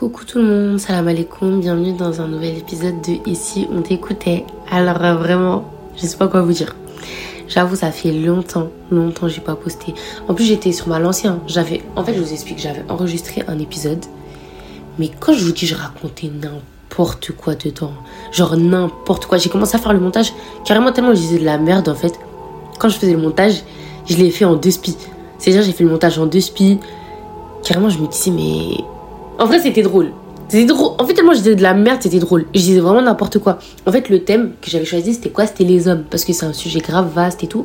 Coucou tout le monde, salam alaikum, bienvenue dans un nouvel épisode de Ici on t'écoutait. Alors euh, vraiment, je sais pas quoi vous dire. J'avoue, ça fait longtemps, longtemps j'ai pas posté. En plus, j'étais sur ma l'ancien. J'avais, en fait, je vous explique, j'avais enregistré un épisode. Mais quand je vous dis, je racontais n'importe quoi dedans. Genre n'importe quoi. J'ai commencé à faire le montage carrément tellement je disais de la merde en fait. Quand je faisais le montage, je l'ai fait en deux spies. C'est-à-dire, j'ai fait le montage en deux spies. Carrément, je me disais, mais en vrai, c'était drôle. C'était drôle. En fait, tellement je disais de la merde, c'était drôle. Je disais vraiment n'importe quoi. En fait, le thème que j'avais choisi, c'était quoi? C'était les hommes. Parce que c'est un sujet grave vaste et tout.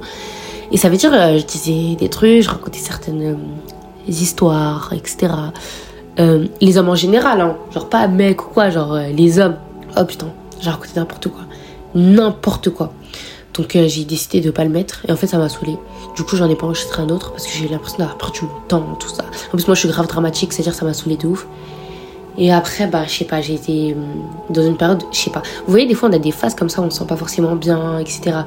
Et ça veut dire, euh, je disais des trucs, je racontais certaines euh, histoires, etc. Euh, les hommes en général, hein. Genre pas mec ou quoi, genre les hommes. Oh putain, j'ai raconté n'importe quoi. N'importe quoi. Donc j'ai décidé de pas le mettre. Et en fait, ça m'a saoulé. Du coup, j'en ai pas enregistré un autre parce que j'ai l'impression d'avoir perdu mon temps, tout ça. En plus, moi, je suis grave dramatique, c'est-à-dire ça m'a saoulé de ouf. Et après, bah, je sais pas, j'ai été hum, dans une période, je sais pas. Vous voyez, des fois, on a des phases comme ça, on se sent pas forcément bien, etc.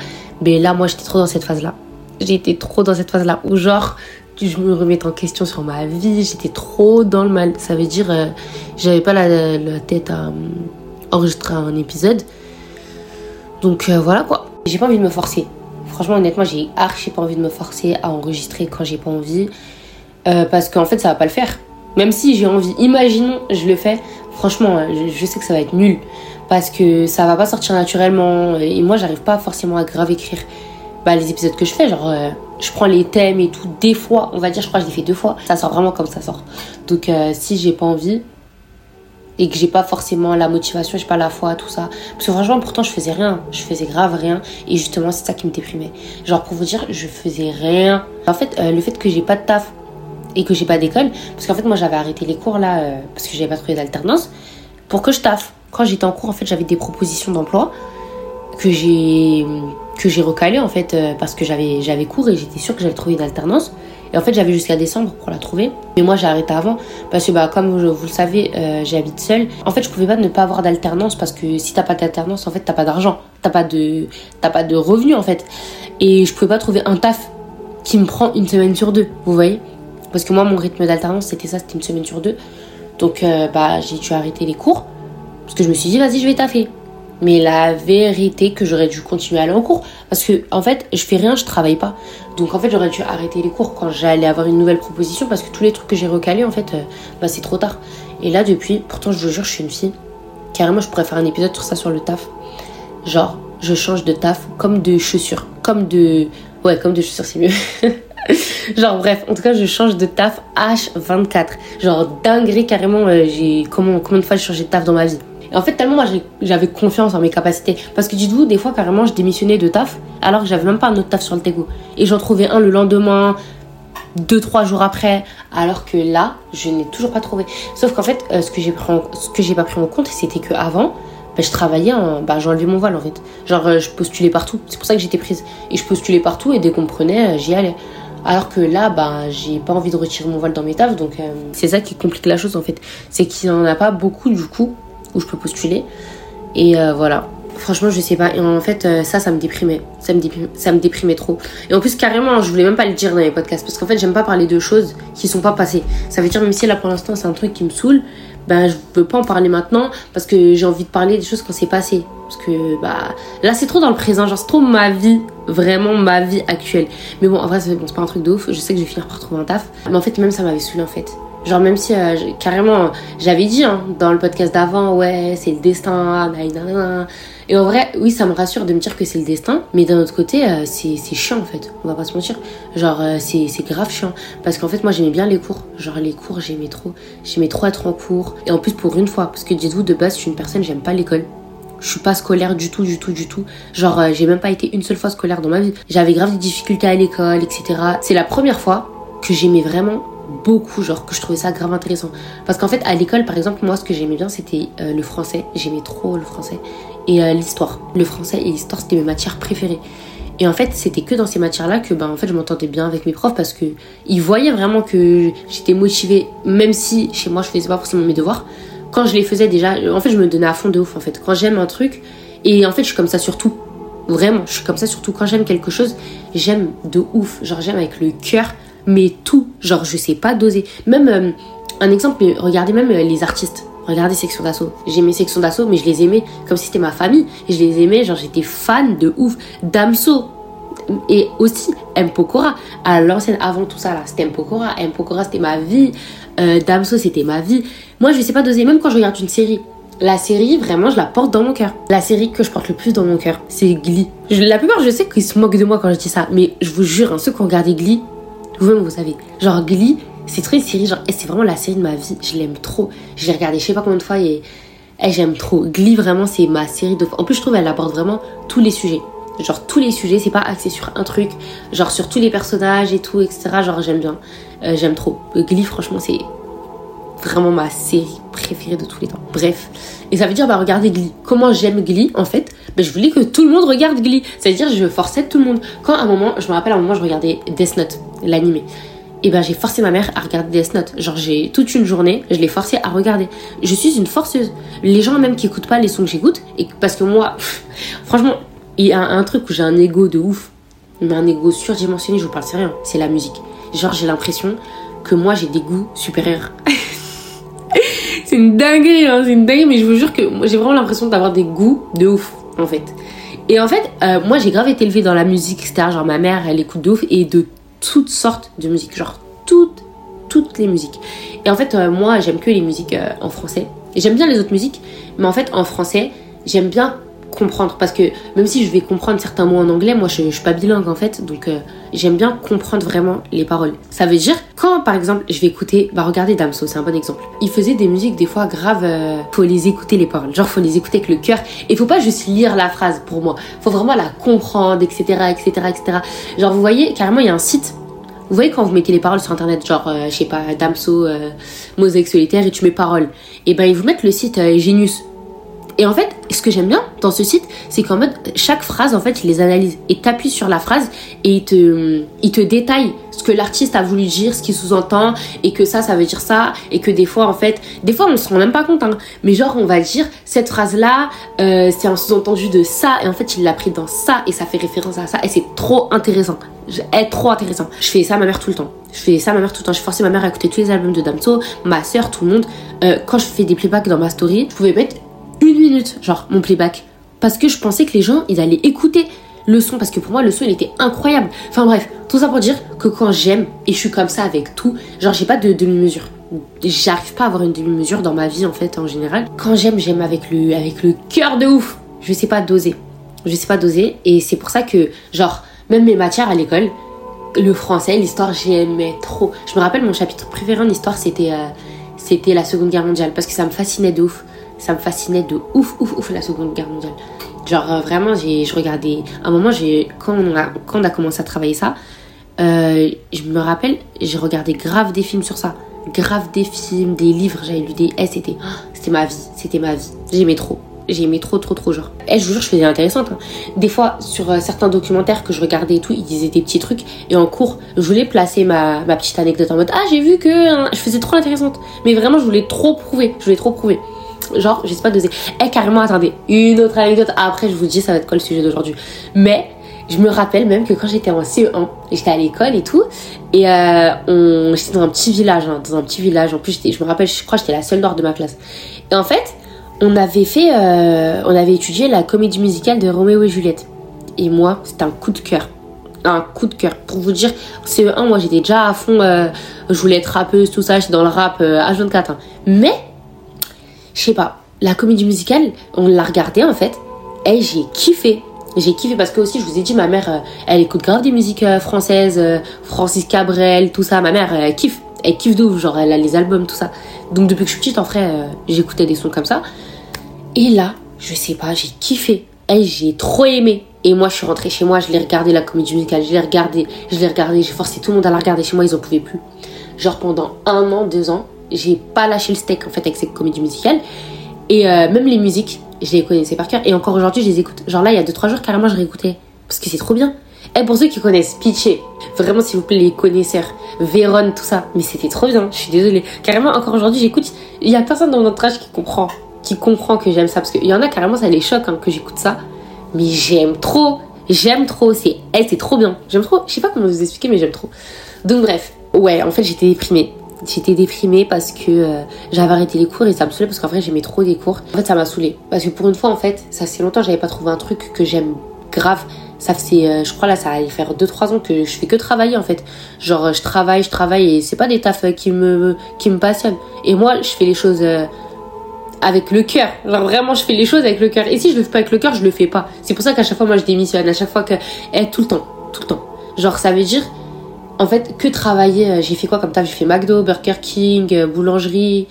Mais là, moi, j'étais trop dans cette phase-là. J'étais trop dans cette phase-là où, genre, je me remets en question sur ma vie, j'étais trop dans le mal. Ça veut dire, euh, j'avais pas la, tête à hum, enregistrer un épisode. Donc euh, voilà quoi. J'ai pas envie de me forcer. Franchement, honnêtement, j'ai archi pas envie de me forcer à enregistrer quand j'ai pas envie. Euh, parce qu'en fait, ça va pas le faire. Même si j'ai envie, imaginons, je le fais. Franchement, je, sais que ça va être nul. Parce que ça va pas sortir naturellement. Et moi, j'arrive pas forcément à grave écrire bah, les épisodes que je fais. Genre, euh, je prends les thèmes et tout. Des fois, on va dire, je crois que je l'ai fait deux fois. Ça sort vraiment comme ça sort. Donc, euh, si j'ai pas envie, et que j'ai pas forcément la motivation, j'ai pas la foi, tout ça. Parce que franchement, pourtant, je faisais rien. Je faisais grave rien. Et justement, c'est ça qui me déprimait. Genre, pour vous dire, je faisais rien. En fait, euh, le fait que j'ai pas de taf et que j'ai pas d'école, parce qu'en fait, moi, j'avais arrêté les cours là, euh, parce que j'avais pas trouvé d'alternance, pour que je taffe. Quand j'étais en cours, en fait, j'avais des propositions d'emploi que j'ai que j'ai recalé en fait euh, parce que j'avais j'avais cours et j'étais sûre que j'allais trouver une alternance et en fait, j'avais jusqu'à décembre pour la trouver. Mais moi, j'ai arrêté avant parce que, bah, comme vous, le savez, euh, j'habite seule. En fait, je pouvais pas ne pas avoir d'alternance parce que si t'as pas d'alternance, en fait, t'as pas d'argent. T'as pas de, t'as pas de revenus, en fait. Et je pouvais pas trouver un taf qui me prend une semaine sur deux, vous voyez Parce que moi, mon rythme d'alternance, c'était ça, c'était une semaine sur deux. Donc, euh, bah, j'ai dû arrêter les cours parce que je me suis dit, vas-y, je vais taffer. Mais la vérité que j'aurais dû continuer à aller en cours. Parce que, en fait, je fais rien, je travaille pas. Donc, en fait, j'aurais dû arrêter les cours quand j'allais avoir une nouvelle proposition. Parce que tous les trucs que j'ai recalés, en fait, euh, bah, c'est trop tard. Et là, depuis, pourtant, je vous jure, je suis une fille. Carrément, je pourrais faire un épisode sur ça sur le taf. Genre, je change de taf comme de chaussures. Comme de. Ouais, comme de chaussures, c'est mieux. Genre, bref, en tout cas, je change de taf H24. Genre, dinguerie, carrément, euh, j'ai. Comment, combien de fois j'ai changé de taf dans ma vie? Et en fait, tellement moi j'avais confiance en mes capacités. Parce que dites-vous, des fois carrément, je démissionnais de taf alors que j'avais même pas un autre taf sur le Tego. Et j'en trouvais un le lendemain, deux, trois jours après. Alors que là, je n'ai toujours pas trouvé. Sauf qu'en fait, euh, ce que j'ai pas pris en compte, c'était que avant, bah, je travaillais, en, bah, j'enlevais mon voile en fait. Genre, euh, je postulais partout. C'est pour ça que j'étais prise. Et je postulais partout et dès qu'on prenait, euh, j'y allais. Alors que là, bah, j'ai pas envie de retirer mon voile dans mes tafs, donc c'est ça qui complique la chose en fait. C'est qu'il n'y en a pas beaucoup du coup où je peux postuler. Et euh, voilà. Franchement, je sais pas. Et en fait, euh, ça, ça me déprimait. Ça me déprimait, ça me déprimait trop. Et en plus, carrément, je voulais même pas le dire dans les podcasts. Parce qu'en fait, j'aime pas parler de choses qui sont pas passées. Ça veut dire, même si là, pour l'instant, c'est un truc qui me saoule, ben, je veux pas en parler maintenant. Parce que j'ai envie de parler des choses quand c'est passé. Parce que, bah, là, c'est trop dans le présent. Genre, c'est trop ma vie. Vraiment ma vie actuelle. Mais bon, en vrai, c'est pas un truc de ouf. Je sais que je vais finir par trouver un taf. Mais en fait, même ça m'avait saoulé, en fait. Genre même si euh, carrément j'avais dit hein, dans le podcast d'avant ouais c'est le destin et en vrai oui ça me rassure de me dire que c'est le destin mais d'un autre côté euh, c'est chiant en fait. On va pas se mentir. Genre euh, c'est grave chiant. Parce qu'en fait moi j'aimais bien les cours. Genre les cours j'aimais trop. J'aimais trop être en cours. Et en plus pour une fois parce que dites-vous de base je suis une personne j'aime pas l'école. Je suis pas scolaire du tout, du tout, du tout. Genre, j'ai même pas été une seule fois scolaire dans ma vie. J'avais grave des difficultés à l'école, etc. C'est la première fois que j'aimais vraiment beaucoup, genre que je trouvais ça grave intéressant. Parce qu'en fait, à l'école, par exemple, moi, ce que j'aimais bien, c'était euh, le français. J'aimais trop le français. Et euh, l'histoire. Le français et l'histoire, c'était mes matières préférées. Et en fait, c'était que dans ces matières-là que ben, en fait, je m'entendais bien avec mes profs parce que ils voyaient vraiment que j'étais motivée, même si chez moi, je faisais pas forcément mes devoirs. Quand je les faisais déjà, en fait, je me donnais à fond de ouf, en fait. Quand j'aime un truc, et en fait, je suis comme ça surtout. Vraiment, je suis comme ça surtout quand j'aime quelque chose, j'aime de ouf. Genre, j'aime avec le cœur mais tout. Genre, je sais pas doser. Même euh, un exemple, regardez même euh, les artistes. regardez Section d'Assaut. J'aimais Section d'Assaut, mais je les aimais comme si c'était ma famille. Je les aimais, genre j'étais fan de ouf. Damso, et aussi M. Pokora. À l'ancienne, avant tout ça, là, c'était M. Pokora. M. Pokora, c'était ma vie. Euh, Damso, c'était ma vie. Moi, je sais pas doser, même quand je regarde une série. La série, vraiment, je la porte dans mon cœur. La série que je porte le plus dans mon cœur, c'est Glee. la plupart, je sais qu'ils se moquent de moi quand je dis ça, mais je vous jure, hein, ceux qui ont regardé Glee, vous-même, vous savez. Genre, Glee, c'est une série, genre, c'est vraiment la série de ma vie. Je l'aime trop. Je l'ai regardée je sais pas combien de fois et, et j'aime trop. Glee, vraiment, c'est ma série de. En plus, je trouve elle aborde vraiment tous les sujets. Genre, tous les sujets, c'est pas axé sur un truc. Genre, sur tous les personnages et tout, etc. Genre, j'aime bien. Euh, j'aime trop. Glee, franchement, c'est vraiment ma série préférée de tous les temps. Bref. Et ça veut dire, bah, regardez Glee. Comment j'aime Glee, en fait bah, Je voulais que tout le monde regarde Glee. C'est-à-dire, je forçais tout le monde. Quand à un moment, je me rappelle à un moment, je regardais Death Note, l'animé. Et ben j'ai forcé ma mère à regarder Death Note. Genre j'ai toute une journée, je l'ai forcé à regarder. Je suis une forceuse. Les gens même qui écoutent pas les sons que j'écoute, et parce que moi, franchement, il y a un truc où j'ai un ego de ouf, mais un ego surdimensionné, je vous parle rien, c'est la musique. Genre j'ai l'impression que moi j'ai des goûts supérieurs. une dinguerie, hein, c'est une dinguerie, mais je vous jure que j'ai vraiment l'impression d'avoir des goûts de ouf, en fait. Et en fait, euh, moi j'ai grave été élevée dans la musique, etc. Genre ma mère, elle écoute de ouf, et de toutes sortes de musique, genre toutes, toutes les musiques. Et en fait, euh, moi j'aime que les musiques euh, en français. J'aime bien les autres musiques, mais en fait en français, j'aime bien comprendre parce que même si je vais comprendre certains mots en anglais, moi je, suis pas bilingue en fait, donc euh, j'aime bien comprendre vraiment les paroles. Ça veut dire quand par exemple je vais écouter, bah regardez Damso, c'est un bon exemple. Il faisait des musiques des fois graves, euh, faut les écouter les paroles, genre faut les écouter avec le cœur et faut pas juste lire la phrase pour moi, faut vraiment la comprendre, etc., etc., etc. Genre vous voyez carrément il y a un site vous voyez quand vous mettez les paroles sur internet, genre, euh, je sais pas, Damso, euh, solitaire, et tu mets paroles, et ben ils vous mettent le site Genius. Et en fait, ce que j'aime bien dans ce site, c'est qu'en mode, chaque phrase, en fait, il les analyse. Et t'appuies sur la phrase et il te, il te détaille ce que l'artiste a voulu dire, ce qu'il sous-entend, et que ça, ça veut dire ça, et que des fois, en fait, des fois, on se rend même pas compte, hein, mais genre, on va dire, cette phrase-là, euh, c'est un sous-entendu de ça, et en fait, il l'a pris dans ça, et ça fait référence à ça, et c'est trop intéressant. est trop intéressant. Je fais ça à ma mère tout le temps. Je fais ça à ma mère tout le temps. Je forçais ma mère à écouter tous les albums de Damso, ma soeur, tout le monde. Euh, quand je fais des playbacks dans ma story, je pouvais mettre une minute, genre mon playback. Parce que je pensais que les gens, ils allaient écouter le son. Parce que pour moi, le son, il était incroyable. Enfin bref, tout ça pour dire que quand j'aime, et je suis comme ça avec tout, genre j'ai pas de demi-mesure. J'arrive pas à avoir une demi-mesure dans ma vie en fait en général. Quand j'aime, j'aime avec le, avec le cœur de ouf. Je sais pas doser. Je sais pas doser. Et c'est pour ça que, genre, même mes matières à l'école, le français, l'histoire, j'aimais trop. Je me rappelle mon chapitre préféré en histoire, c'était euh, c'était la Seconde Guerre mondiale parce que ça me fascinait de ouf ça me fascinait de ouf, ouf, ouf la Seconde Guerre mondiale. Genre euh, vraiment, j'ai, je regardais. À un moment, j'ai, quand, on a, quand on a commencé à travailler ça, euh, je me rappelle, j'ai regardé grave des films sur ça. Grave des films, des livres, j'avais lu des. Eh, c'était, c'était ma vie, c'était ma vie. J'aimais trop. J'aimais trop, trop, trop, genre. Eh, je vous jure, je faisais intéressante. Hein. Des fois, sur euh, certains documentaires que je regardais et tout, ils disaient des petits trucs. Et en cours, je voulais placer ma, ma petite anecdote en mode Ah, j'ai vu que. Hein, je faisais trop intéressante. Mais vraiment, je voulais trop prouver. Je voulais trop prouver. Genre, je sais pas. Eh, carrément, attendez, une autre anecdote. Après, je vous dis, ça va être quoi le sujet d'aujourd'hui. Mais je me rappelle même que quand j'étais en CE1, j'étais à l'école et tout, et euh, on, j'étais dans un petit village, hein, dans un petit village. En plus, je me rappelle, je crois que j'étais la seule noire de ma classe. Et en fait, on avait fait, euh, on avait étudié la comédie musicale de Roméo et Juliette. Et moi, c'était un coup de cœur. Un coup de cœur. Pour vous dire, CE1, moi j'étais déjà à fond, euh, je voulais être rappeuse, tout ça, j'étais dans le rap H24. Hein. Mais je sais pas, la comédie musicale, on l'a regardée en fait, et j'ai kiffé. J'ai kiffé parce que aussi, je vous ai dit, ma mère, euh, elle écoute grave des musiques euh, françaises, euh, Francis Cabrel, tout ça. Ma mère, elle kiffe, elle kiffe de ouf, genre elle a les albums, tout ça. Donc depuis que je suis petite, en vrai, j'écoutais des sons comme ça. Et là, je sais pas, j'ai kiffé. Et j'ai trop aimé. Et moi, je suis rentrée chez moi, je l'ai regardé la comédie musicale, je l'ai regardé, je l'ai regardé, j'ai forcé tout le monde à la regarder chez moi, ils en pouvaient plus. Genre pendant un an, deux ans, j'ai pas lâché le steak en fait avec cette comédie musicale. Et euh, même les musiques, je les connaissais par cœur. Et encore aujourd'hui, je les écoute. Genre là, il y a 2-3 jours, carrément, je réécoutais. Parce que c'est trop bien. Et pour ceux qui connaissent Pitché, vraiment s'il vous plaît, les connaisseurs, Véron, tout ça. Mais c'était trop bien, je suis désolée. Carrément, encore aujourd'hui, j'écoute. Il y a personne dans mon entourage qui comprend. Qui comprend que j'aime ça. Parce qu'il y en a carrément, ça les choque hein, que j'écoute ça. Mais j'aime trop. J'aime trop. C'est hey, c'est trop bien. J'aime trop. Je sais pas comment vous expliquer, mais j'aime trop. Donc bref. Ouais, en fait, j'étais déprimée j'étais déprimée parce que euh, j'avais arrêté les cours et ça me saoulait parce qu'en vrai j'aimais trop les cours. En fait ça m'a saoulée parce que pour une fois en fait ça fait longtemps j'avais pas trouvé un truc que j'aime grave. Ça fait, euh, je crois là, ça va faire 2-3 ans que je fais que travailler en fait. Genre, je travaille, je travaille et c'est pas des tafs qui me, qui me passionnent. Et moi, je fais les choses euh, avec le cœur. Genre, vraiment, je fais les choses avec le cœur. Et si je le fais pas avec le cœur, je le fais pas. C'est pour ça qu'à chaque fois, moi, je démissionne. À chaque fois que. Eh, tout le temps. Tout le temps. Genre, ça veut dire, en fait, que travailler. euh, J'ai fait quoi comme taf? J'ai fait McDo, Burger King, euh, boulangerie.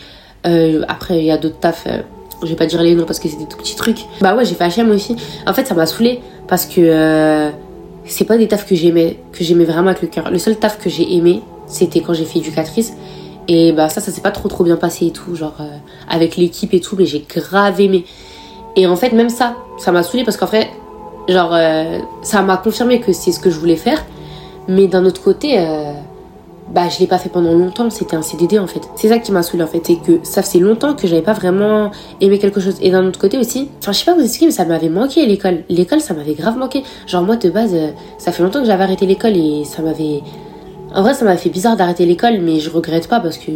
Euh, après, il y a d'autres tafs. euh, je vais pas dire les noms parce que c'est des tout petits trucs. Bah ouais, j'ai fait HM aussi. En fait, ça m'a saoulé parce que euh, c'est pas des tafs que j'aimais, que j'aimais vraiment avec le cœur. Le seul taf que j'ai aimé, c'était quand j'ai fait éducatrice. Et bah ça, ça s'est pas trop trop bien passé et tout, genre avec l'équipe et tout, mais j'ai grave aimé. Et en fait, même ça, ça m'a saoulé parce qu'en fait, genre, ça m'a confirmé que c'est ce que je voulais faire. Mais d'un autre côté, euh, bah je l'ai pas fait pendant longtemps, c'était un CDD en fait. C'est ça qui m'a en fait, c'est que ça faisait longtemps que j'avais pas vraiment aimé quelque chose. Et d'un autre côté aussi, enfin je sais pas vous expliquer, mais ça m'avait manqué l'école. L'école, ça m'avait grave manqué. Genre moi de base, euh, ça fait longtemps que j'avais arrêté l'école et ça m'avait... En vrai, ça m'a fait bizarre d'arrêter l'école, mais je regrette pas parce que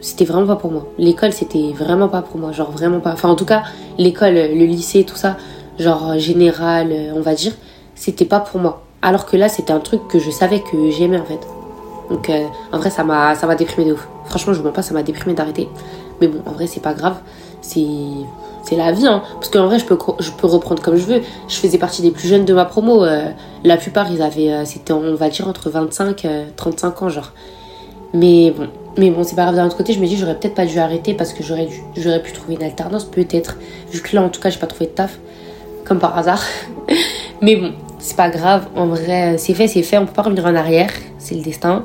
c'était vraiment pas pour moi. L'école, c'était vraiment pas pour moi, genre vraiment pas. Enfin, en tout cas, l'école, le lycée, tout ça, genre euh, général, euh, on va dire, c'était pas pour moi. Alors que là, c'était un truc que je savais que j'aimais en fait. Donc, euh, en vrai, ça m'a, ça m'a déprimé de ouf. Franchement, je vous mens pas, ça m'a déprimé d'arrêter. Mais bon, en vrai, c'est pas grave. C'est, c'est la vie, hein. Parce qu'en vrai, je peux, je peux reprendre comme je veux. Je faisais partie des plus jeunes de ma promo. euh, la plupart, ils avaient, euh, c'était, on va dire, entre 25 et 35 ans, genre. Mais bon, mais bon, c'est pas grave. D'un autre côté, je me dis, j'aurais peut-être pas dû arrêter parce que j'aurais j'aurais pu trouver une alternance, peut-être. Vu que là, en tout cas, j'ai pas trouvé de taf. Comme par hasard. mais bon, c'est pas grave. En vrai, c'est fait, c'est fait. On peut pas revenir en arrière. C'est le destin.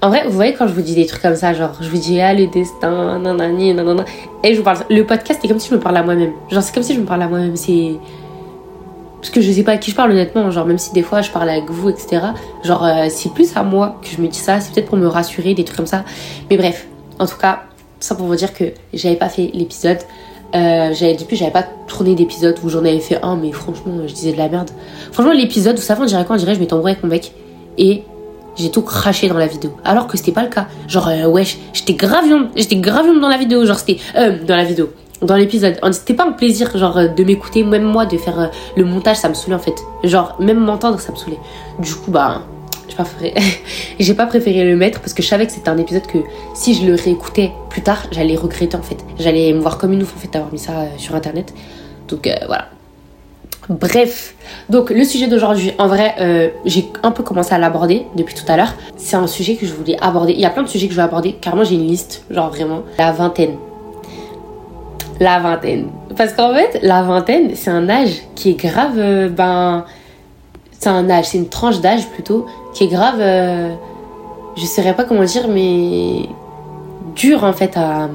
En vrai, vous voyez quand je vous dis des trucs comme ça, genre je vous dis ah le destin, nanani, nanana, et je vous parle. Le podcast c'est comme si je me parlais à moi-même. Genre c'est comme si je me parlais à moi-même. C'est parce que je sais pas à qui je parle honnêtement. Genre même si des fois je parle avec vous, etc. Genre euh, c'est plus à moi que je me dis ça. C'est peut-être pour me rassurer, des trucs comme ça. Mais bref, en tout cas, ça pour vous dire que j'avais pas fait l'épisode. Euh, j'avais j'avais pas tourné d'épisode où j'en avais fait un, mais franchement je disais de la merde. Franchement l'épisode, vous savez on dirait quoi On je m'étais embrouillée avec mon mec et j'ai tout craché dans la vidéo. Alors que c'était pas le cas. Genre, euh, wesh, j'étais grave viande, j'étais dans la vidéo. Genre, c'était, euh, dans la vidéo, dans l'épisode. C'était pas un plaisir, genre, euh, de m'écouter, même moi, de faire euh, le montage, ça me saoulait en fait. Genre, même m'entendre, ça me saoulait. Du coup, bah, j'ai pas préféré, le mettre parce que je savais que c'était un épisode que si je le réécoutais plus tard, j'allais regretter en fait. J'allais me voir comme une ouf en fait d'avoir mis ça euh, sur internet. Donc, euh, voilà. Bref, donc le sujet d'aujourd'hui, en vrai, euh, j'ai un peu commencé à l'aborder depuis tout à l'heure. C'est un sujet que je voulais aborder. Il y a plein de sujets que je vais aborder, car moi j'ai une liste, genre vraiment, la vingtaine. La vingtaine. Parce qu'en fait, la vingtaine, c'est un âge qui est grave, ben, c'est un âge, c'est une tranche d'âge plutôt, qui est grave, euh, je saurais pas comment dire, mais dur en fait à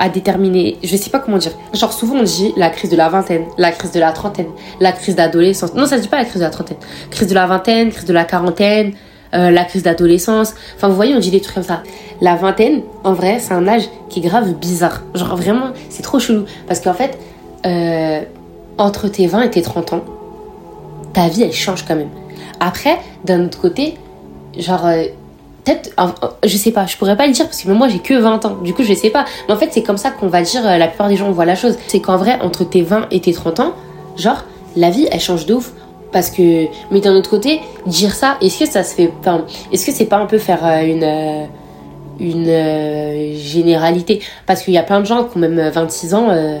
à déterminer, je sais pas comment dire. Genre souvent on dit la crise de la vingtaine, la crise de la trentaine, la crise d'adolescence. Non, ça se dit pas la crise de la trentaine. Crise de la vingtaine, crise de la quarantaine, euh, la crise d'adolescence. Enfin vous voyez, on dit des trucs comme ça. La vingtaine, en vrai, c'est un âge qui est grave bizarre. Genre vraiment, c'est trop chelou. Parce qu'en fait, euh, entre tes 20 et tes 30 ans, ta vie elle change quand même. Après, d'un autre côté, genre... euh, peut-être je sais pas je pourrais pas le dire parce que moi j'ai que 20 ans. Du coup je sais pas. Mais en fait c'est comme ça qu'on va dire euh, la plupart des gens voient la chose. C'est qu'en vrai entre tes 20 et tes 30 ans genre la vie elle change de ouf. Parce que mais d'un autre côté dire ça est-ce que ça se fait est-ce que c'est pas un peu faire euh, une une généralité? Parce qu'il y a plein de gens qui ont même 26 ans euh,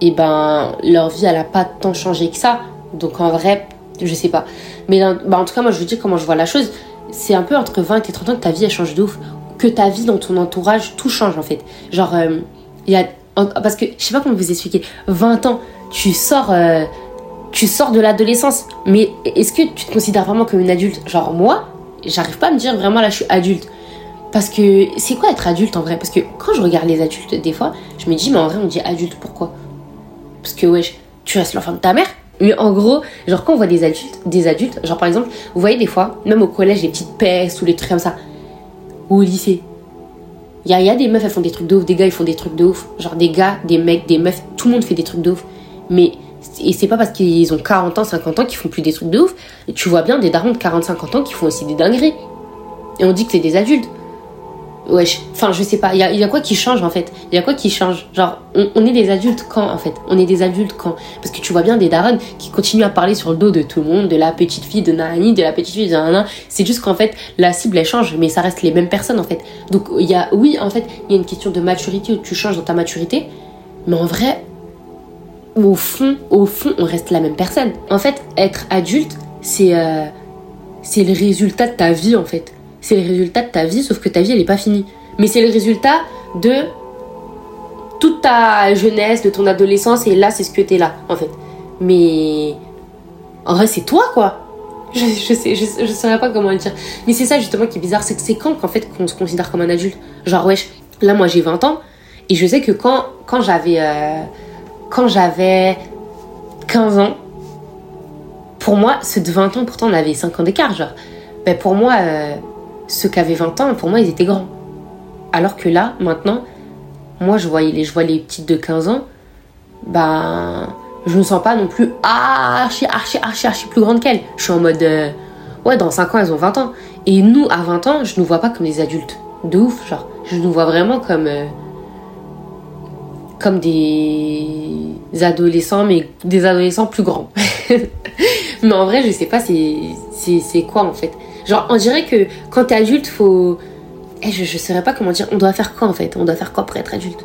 et ben leur vie elle a pas tant changé que ça. Donc en vrai je sais pas mais bah, en tout cas moi je vous dis comment je vois la chose. C'est un peu entre 20 et 30 ans que ta vie elle change de ouf. Que ta vie dans ton entourage tout change en fait. Genre euh, il y a parce que je sais pas comment vous expliquer. 20 ans tu sors euh, tu sors de l'adolescence. Mais est-ce que tu te considères vraiment comme une adulte? Genre moi j'arrive pas à me dire vraiment là je suis adulte. Parce que c'est quoi être adulte en vrai? Parce que quand je regarde les adultes, des fois, je me dis, mais en vrai, on dit adulte, pourquoi? Parce que, wesh, tu restes l'enfant de ta mère. Mais en gros, genre, quand on voit des adultes, des adultes, genre par exemple, vous voyez des fois, même au collège, les petites pestes ou les trucs comme ça, ou au lycée, il y y a des meufs, elles font des trucs de ouf, des gars, ils font des trucs de ouf. Genre des gars, des mecs, des meufs, tout le monde fait des trucs de ouf. Mais, et c'est pas parce qu'ils ont 40 ans, 50 ans qu'ils font plus des trucs de ouf. Tu vois bien des darons de 40, 50 ans qui font aussi des dingueries. Et on dit que c'est des adultes. Wesh, enfin je sais pas, il y a, quoi qui change en fait? Il y a quoi qui change? Genre, on, est des adultes quand en fait? On est des adultes quand? Parce que tu vois bien des darons qui continuent à parler sur le dos de tout le monde, de la petite fille de Nani, de la petite fille de Nana. C'est juste qu'en fait, la cible elle change, mais ça reste les mêmes personnes en fait. Donc il y a, oui, en fait, il y a une question de maturité où tu changes dans ta maturité, mais en vrai, au fond, au fond, on reste la même personne. En fait, être adulte, c'est euh, c'est le résultat de ta vie en fait c'est le résultat de ta vie, sauf que ta vie, elle n'est pas finie. Mais c'est le résultat de toute ta jeunesse, de ton adolescence, et là, c'est ce que t'es là, en fait. Mais en vrai, c'est toi, quoi. Je, je sais, je, je saurais pas comment le dire. Mais c'est ça, justement, qui est bizarre, c'est que c'est quand, qu'en fait, qu'on se considère comme un adulte? Genre, wesh, là, moi, j'ai 20 ans, et je sais que quand, quand j'avais. Euh, quand j'avais 15 ans, pour moi, ceux de 20 ans, pourtant, on avait 5 ans d'écart, genre. Ben, pour moi, euh, ceux qui avaient 20 ans, pour moi, ils étaient grands. Alors que là, maintenant, moi, je vois les, je vois les petites de 15 ans, ben, je me sens pas non plus archi, archi, archi, archi plus grande qu'elles. Je suis en mode, euh, ouais, dans 5 ans, elles ont 20 ans. Et nous, à 20 ans, je nous vois pas comme des adultes. De ouf, genre. Je nous vois vraiment comme. Euh, comme des adolescents, mais des adolescents plus grands. mais en vrai, je sais pas, c'est quoi en fait? Genre, on dirait que quand t'es adulte, faut. Eh, je, je saurais pas comment dire. On doit faire quoi en fait? On doit faire quoi pour être adulte?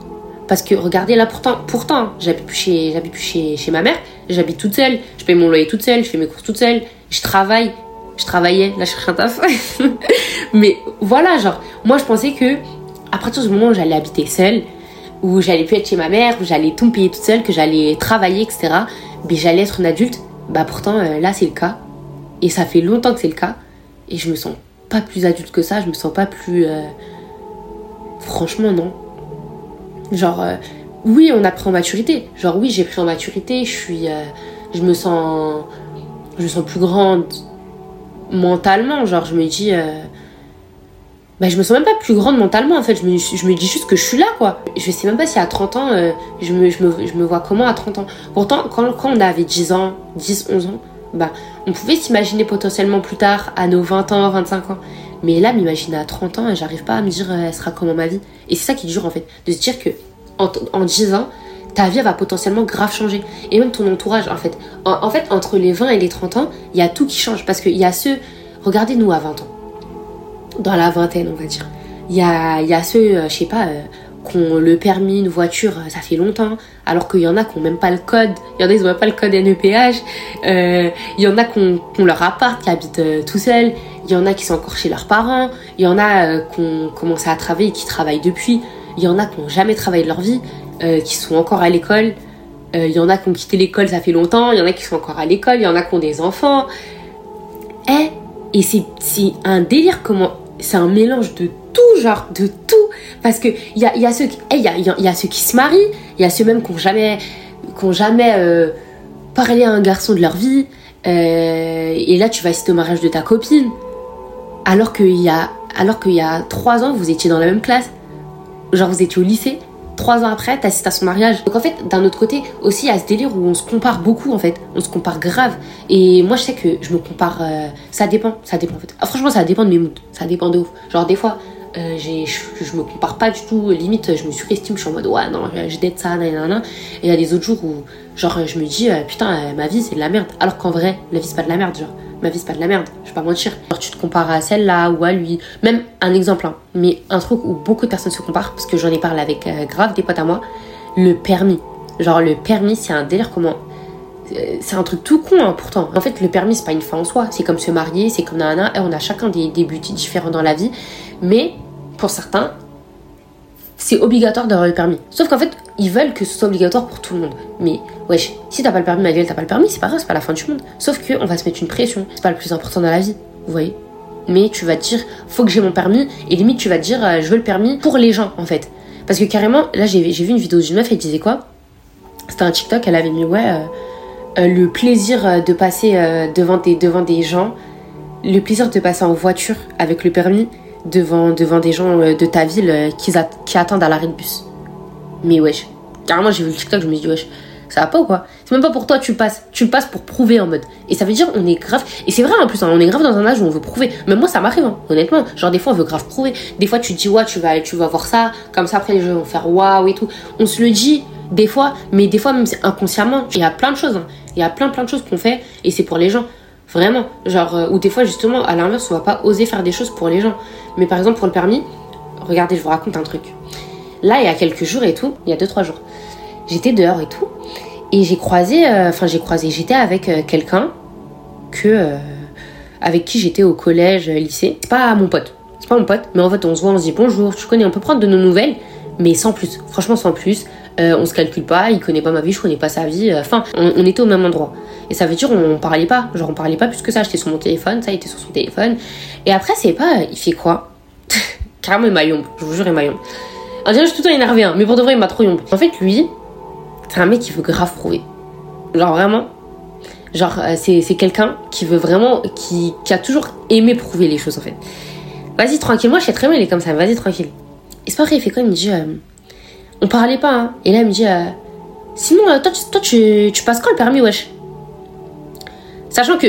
Parce que regardez là, pourtant, pourtant j'habite plus, chez, j'habite plus chez, chez ma mère, j'habite toute seule, je paye mon loyer toute seule, je fais mes courses toute seule, je travaille, je travaillais, là je cherche un taf. Mais voilà, genre, moi je pensais que à partir du moment où j'allais habiter seule, où j'allais plus être chez ma mère, où j'allais tout me payer toute seule, que j'allais travailler, etc., mais j'allais être une adulte, bah pourtant euh, là c'est le cas. Et ça fait longtemps que c'est le cas. Et je me sens pas plus adulte que ça, je me sens pas plus. Euh, franchement, non. Genre, euh, oui, on a pris en maturité. Genre, oui, j'ai pris en maturité, je suis. Euh, je me sens. Je me sens plus grande mentalement. Genre, je me dis. Bah, je me sens même pas plus grande mentalement en fait. Je me, dis juste que je suis là quoi. Je sais même pas si à 30 ans, je, me, vois comment à 30 ans. Pourtant, quand, quand on avait 10 ans, 10, 11 ans, bah, on pouvait s'imaginer potentiellement plus tard, à nos 20 ans, 25 ans. Mais là, m'imaginer à 30 ans, j'arrive pas à me dire, euh, elle sera comment ma vie. Et c'est ça qui est dur en fait, de se dire que en, en 10 ans, ta vie va potentiellement grave changer. Et même ton entourage, en fait. En, fait, entre les 20 et les 30 ans, il y a tout qui change. Parce qu'il y a ceux, regardez-nous à 20 ans. Dans la vingtaine, on va dire. Il y a, y a ceux, euh, je sais pas, euh, qu'on le permis, une voiture, ça fait longtemps, alors qu'il y en a qui n'ont même pas le code, il y en a qui n'ont même pas le code NEPH, euh, il y en a qui ont, leur appart, qui habitent euh, tout seuls, il y en a qui sont encore chez leurs parents, il y en a euh, qui ont commencé à travailler et qui travaillent depuis, il y en a qui n'ont jamais travaillé de leur vie, qui sont encore à l'école, il y en a qui ont quitté l'école, ça fait longtemps, il y en a qui sont encore à l'école, il y en a qui ont des enfants. Eh, et c'est un délire comment... C'est un mélange de tout, genre, de tout. Parce que il y a, y, a ceux qui, y, a, y a ceux qui se marient, il y a ceux même qui n'ont jamais, qui jamais euh, parlé à un garçon de leur vie. Euh, et là, tu vas assister au mariage de ta copine. Alors qu'il y a, alors qu'il y a trois ans, vous étiez dans la même classe. Genre, vous étiez au lycée. Trois ans après, t'assistes à son mariage. Donc en fait, d'un autre côté, aussi, il y a ce délire où on se compare beaucoup en fait. On se compare grave. Et moi, je sais que je me compare. Euh, ça dépend, ça dépend. Ah, franchement, ça dépend de mes moods. Ça dépend de ouf. Genre, des fois, euh, je, me compare pas du tout, limite je me surestime, je suis en mode ouais non, je d'être ça, nanana. Et il y a des autres jours où genre je me dis euh, putain euh, ma vie c'est de la merde. Alors qu'en vrai, la vie c'est pas de la merde, genre ma vie c'est pas de la merde, je vais pas mentir. Genre tu te compares à celle-là ou à lui, même un exemple, hein, mais un truc où beaucoup de personnes se comparent, parce que j'en ai parlé avec grave des potes à moi, le permis. Genre le permis c'est un délire comment c'est un truc tout con hein, pourtant. En fait, le permis, c'est pas une fin en soi. C'est comme se marier, c'est comme nana. Et on a chacun des, des buts différents dans la vie. Mais pour certains, c'est obligatoire d'avoir le permis. Sauf qu'en fait, ils veulent que ce soit obligatoire pour tout le monde. Mais wesh, si t'as pas le permis, ma gueule, t'as pas le permis, c'est pas grave, c'est pas la fin du monde. Sauf qu'on va se mettre une pression. C'est pas le plus important dans la vie. Vous voyez Mais tu vas te dire, faut que j'ai mon permis. Et limite, tu vas te dire, euh, je veux le permis pour les gens, en fait. Parce que carrément, là, j'ai vu une vidéo d'une meuf, elle disait quoi? C'était un TikTok, elle avait mis, ouais, euh, euh, le plaisir de passer devant, des, devant des gens, le plaisir de passer en voiture avec le permis, devant, devant des gens euh, de ta ville euh, qui, attendent à l'arrêt de bus. Mais wesh, carrément j'ai vu le TikTok, je me suis dit wesh, Ça va pas ou quoi? C'est même pas pour toi tu passes. Tu passes pour prouver en mode. Et ça veut dire on est grave. Et c'est vrai en plus, hein, on est grave dans un âge où on veut prouver. Même moi ça m'arrive, hein, honnêtement. Genre des fois on veut grave prouver. Des fois tu dis ouais tu vas, tu vas voir ça. Comme ça après les gens vont faire waouh et tout. On se le dit des fois, mais des fois même inconsciemment. Il y a plein de choses. hein. Il y a plein plein de choses qu'on fait et c'est pour les gens. Vraiment. Genre, euh, ou des fois justement à l'inverse on va pas oser faire des choses pour les gens. Mais par exemple pour le permis, regardez, je vous raconte un truc. Là, il y a quelques jours et tout, il y a 2-3 jours, j'étais dehors et tout, et j'ai croisé, euh, enfin j'ai croisé, j'étais avec euh, quelqu'un que, avec qui j'étais au collège, lycée. C'est pas mon pote, c'est pas mon pote, mais en fait on se voit, on se dit bonjour, tu connais, on peut prendre de nos nouvelles, mais sans plus, franchement sans plus. Euh, on se calcule pas, il connaît pas ma vie, je connais pas sa vie. euh, Enfin, on, on était au même endroit. Et ça veut dire on, parlait pas, genre on parlait pas plus que ça. J'étais sur mon téléphone, ça il était sur son téléphone. Et après c'est pas, il fait quoi? Carrément il m'a yombe, je vous jure il m'a yombe. On que je suis tout le temps énervé, hein, mais pour de vrai il m'a trop yombe. En fait lui, c'est un mec qui veut grave prouver. Genre vraiment, genre euh, c'est c'est quelqu'un qui veut vraiment, qui, qui a toujours aimé prouver les choses en fait. Vas-y tranquille, moi je sais très bien il est comme ça, vas-y tranquille. Et c'est pas vrai, il fait quoi? Il me dit, euh, on parlait pas, hein. Et là il me dit, euh, sinon euh, toi, tu, passes quand le permis wesh? Sachant que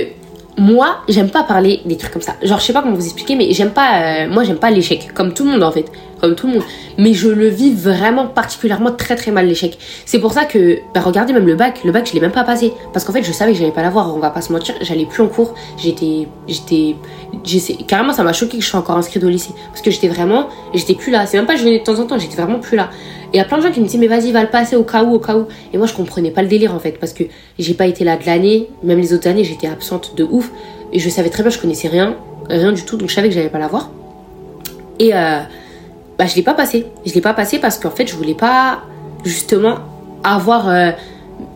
moi, j'aime pas parler des trucs comme ça. Genre, je sais pas comment vous expliquer, mais j'aime pas. euh, moi, j'aime pas l'échec. Comme tout le monde, en fait. Comme tout le monde. Mais je le vis vraiment particulièrement très très mal, l'échec. C'est pour ça que. Bah, regardez, même le bac. Le bac, je l'ai même pas passé. Parce qu'en fait, je savais que j'allais pas l'avoir. On va pas se mentir. J'allais plus en cours. J'étais. J'étais. Carrément, ça m'a choqué que je sois encore inscrite au lycée. Parce que j'étais vraiment. J'étais plus là. C'est même pas je venais de temps en temps. J'étais vraiment plus là. Il y a plein de gens qui me disent, mais vas-y, va le passer au cas où, au cas où. Et moi, je comprenais pas le délire, en fait. Parce que j'ai pas été là de l'année. Même les autres années, j'étais absente de ouf. Et je savais très bien, je connaissais rien, rien du tout, donc je savais que j'allais pas l'avoir. Et euh, bah, je l'ai pas passé. Je l'ai pas passé parce qu'en fait, je voulais pas justement avoir. euh,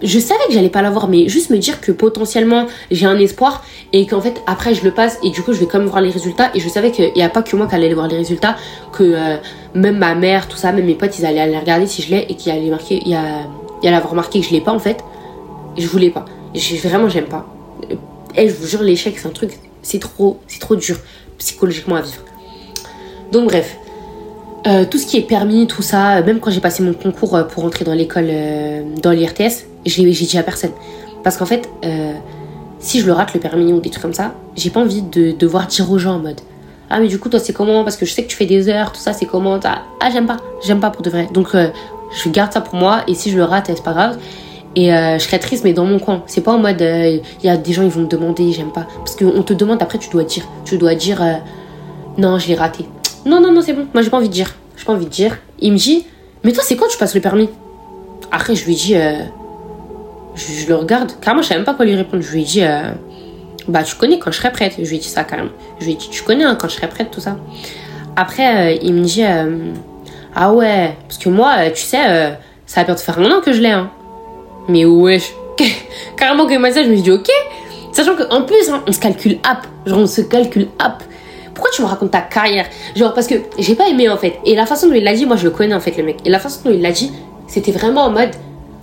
je savais que j'allais pas l'avoir, mais juste me dire que potentiellement j'ai un espoir et qu'en fait après je le passe et du coup je vais quand même voir les résultats. Et je savais qu'il n'y a pas que moi qui allait voir les résultats, que euh, même ma mère, tout ça, même mes potes, ils allaient aller regarder si je l'ai et qu'il allait marquer, il y avoir marqué que je l'ai pas en fait. Je voulais pas. J'ai- Vraiment, j'aime pas. Et je vous jure, l'échec, c'est un truc, c'est trop, c'est trop dur psychologiquement à vivre. Donc bref, Euh, tout ce qui est permis, tout ça, même quand j'ai passé mon concours euh, pour entrer dans l'école, euh, dans l'IRTS, j'ai dit à personne. Parce qu'en fait, euh, si je le rate le permis ou des trucs comme ça, j'ai pas envie de devoir dire aux gens en mode Ah, mais du coup, toi, c'est comment? Parce que je sais que tu fais des heures, tout ça, c'est comment? Ah, ah, j'aime pas, j'aime pas pour de vrai. Donc, euh, je garde ça pour moi et si je le rate, c'est pas grave. Et euh, je serais triste, mais dans mon coin. C'est pas en mode, il y a des gens, ils vont me demander, j'aime pas. Parce qu'on te demande, après, tu dois dire. Tu dois dire, non, je l'ai raté. Non, non, non, c'est bon. Moi, j'ai pas envie de dire. J'ai pas envie de dire. Il me dit, mais toi, c'est quand tu passes le permis Après, je lui dis, je, le regarde. Carrément, je savais même pas quoi lui répondre. Je lui ai dit, euh, bah, tu connais quand je serai prête. Je lui ai dit ça, carrément. Je lui ai dit, tu connais hein, quand je serai prête, tout ça. Après, euh, il me dit, euh, ah ouais, parce que moi, tu sais, ça va bientôt faire un an que je l'ai, hein. Mais wesh. Carrément, que ça, je me suis dit, ok. Sachant qu'en plus, hein, on se calcule app. Genre, on se calcule app. Pourquoi tu me racontes ta carrière? Genre, parce que j'ai pas aimé en fait. Et la façon dont il l'a dit, moi je le connais en fait, le mec. Et la façon dont il l'a dit, c'était vraiment en mode.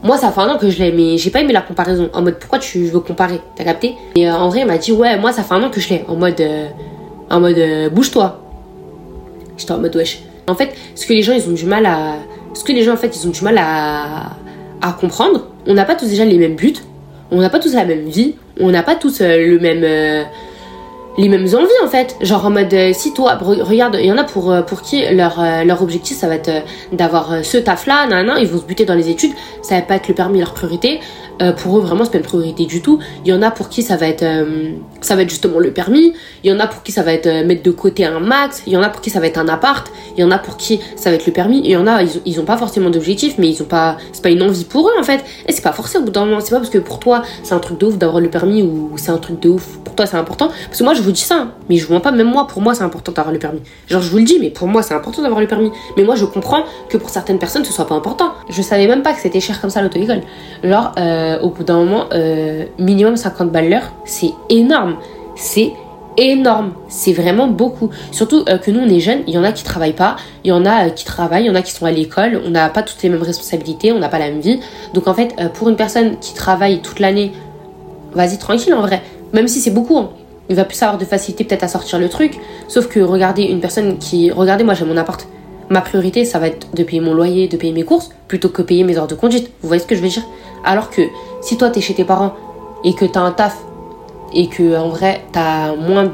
Moi, ça fait un an que je l'ai, mais j'ai pas aimé la comparaison. En mode, pourquoi tu veux comparer? T'as capté? Et euh, en vrai, il m'a dit, ouais, moi, ça fait un an que je l'ai. En mode, euh, euh, bouge-toi. J'étais en mode, wesh. En fait, ce que les gens, ils ont du mal à. Ce que les gens, en fait, ils ont du mal à, à comprendre, on n'a pas tous déjà les mêmes buts, on n'a pas tous la même vie, on n'a pas tous euh, le même. Les mêmes envies en fait. Genre en mode, euh, si toi, re- regarde, il y en a pour, euh, pour qui leur, euh, leur objectif ça va être d'avoir ce taf là, nan, ils vont se buter dans les études, ça va pas être le permis leur priorité. Pour eux vraiment c'est pas une priorité du tout. Il y en a pour qui ça va être, ça va être justement le permis, il y en a pour qui ça va être mettre de côté un max, il y en a pour qui ça va être un appart, il y en a pour qui ça va être le permis, il y en a ils, ils ont pas forcément d'objectif mais ils ont pas, c'est pas une envie pour eux en fait. Et c'est pas forcé au bout d'un moment, c'est pas parce que pour toi c'est un truc de ouf d'avoir le permis ou c'est un truc de ouf pour toi c'est important. Parce que moi je vous dis ça, mais je vous mens pas, même moi pour moi c'est important d'avoir le permis. Genre je vous le dis, mais pour moi c'est important d'avoir le permis. Mais moi je comprends que pour certaines personnes ce soit pas important. Je savais même pas que c'était cher comme ça l'auto-école. Genre euh, au bout d'un moment, euh, minimum 50 balles l'heure, c'est énorme. C'est énorme, c'est vraiment beaucoup. Surtout euh, que nous on est jeunes, il y en a qui travaillent pas, il y en a qui travaillent, il y en a qui sont à l'école, on n'a pas toutes les mêmes responsabilités, on n'a pas la même vie. Donc en fait, pour une personne qui travaille toute l'année, vas-y tranquille en vrai, même si c'est beaucoup. hein. Il va plus avoir de facilité peut-être à sortir le truc. Sauf que regardez une personne qui, regardez moi j'ai mon appart. ma priorité, ça va être de payer mon loyer, de payer mes courses, plutôt que payer mes heures de conduite. Vous voyez ce que je veux dire? Alors que si toi, tu es chez tes parents et que tu as un taf et que en vrai, tu as moins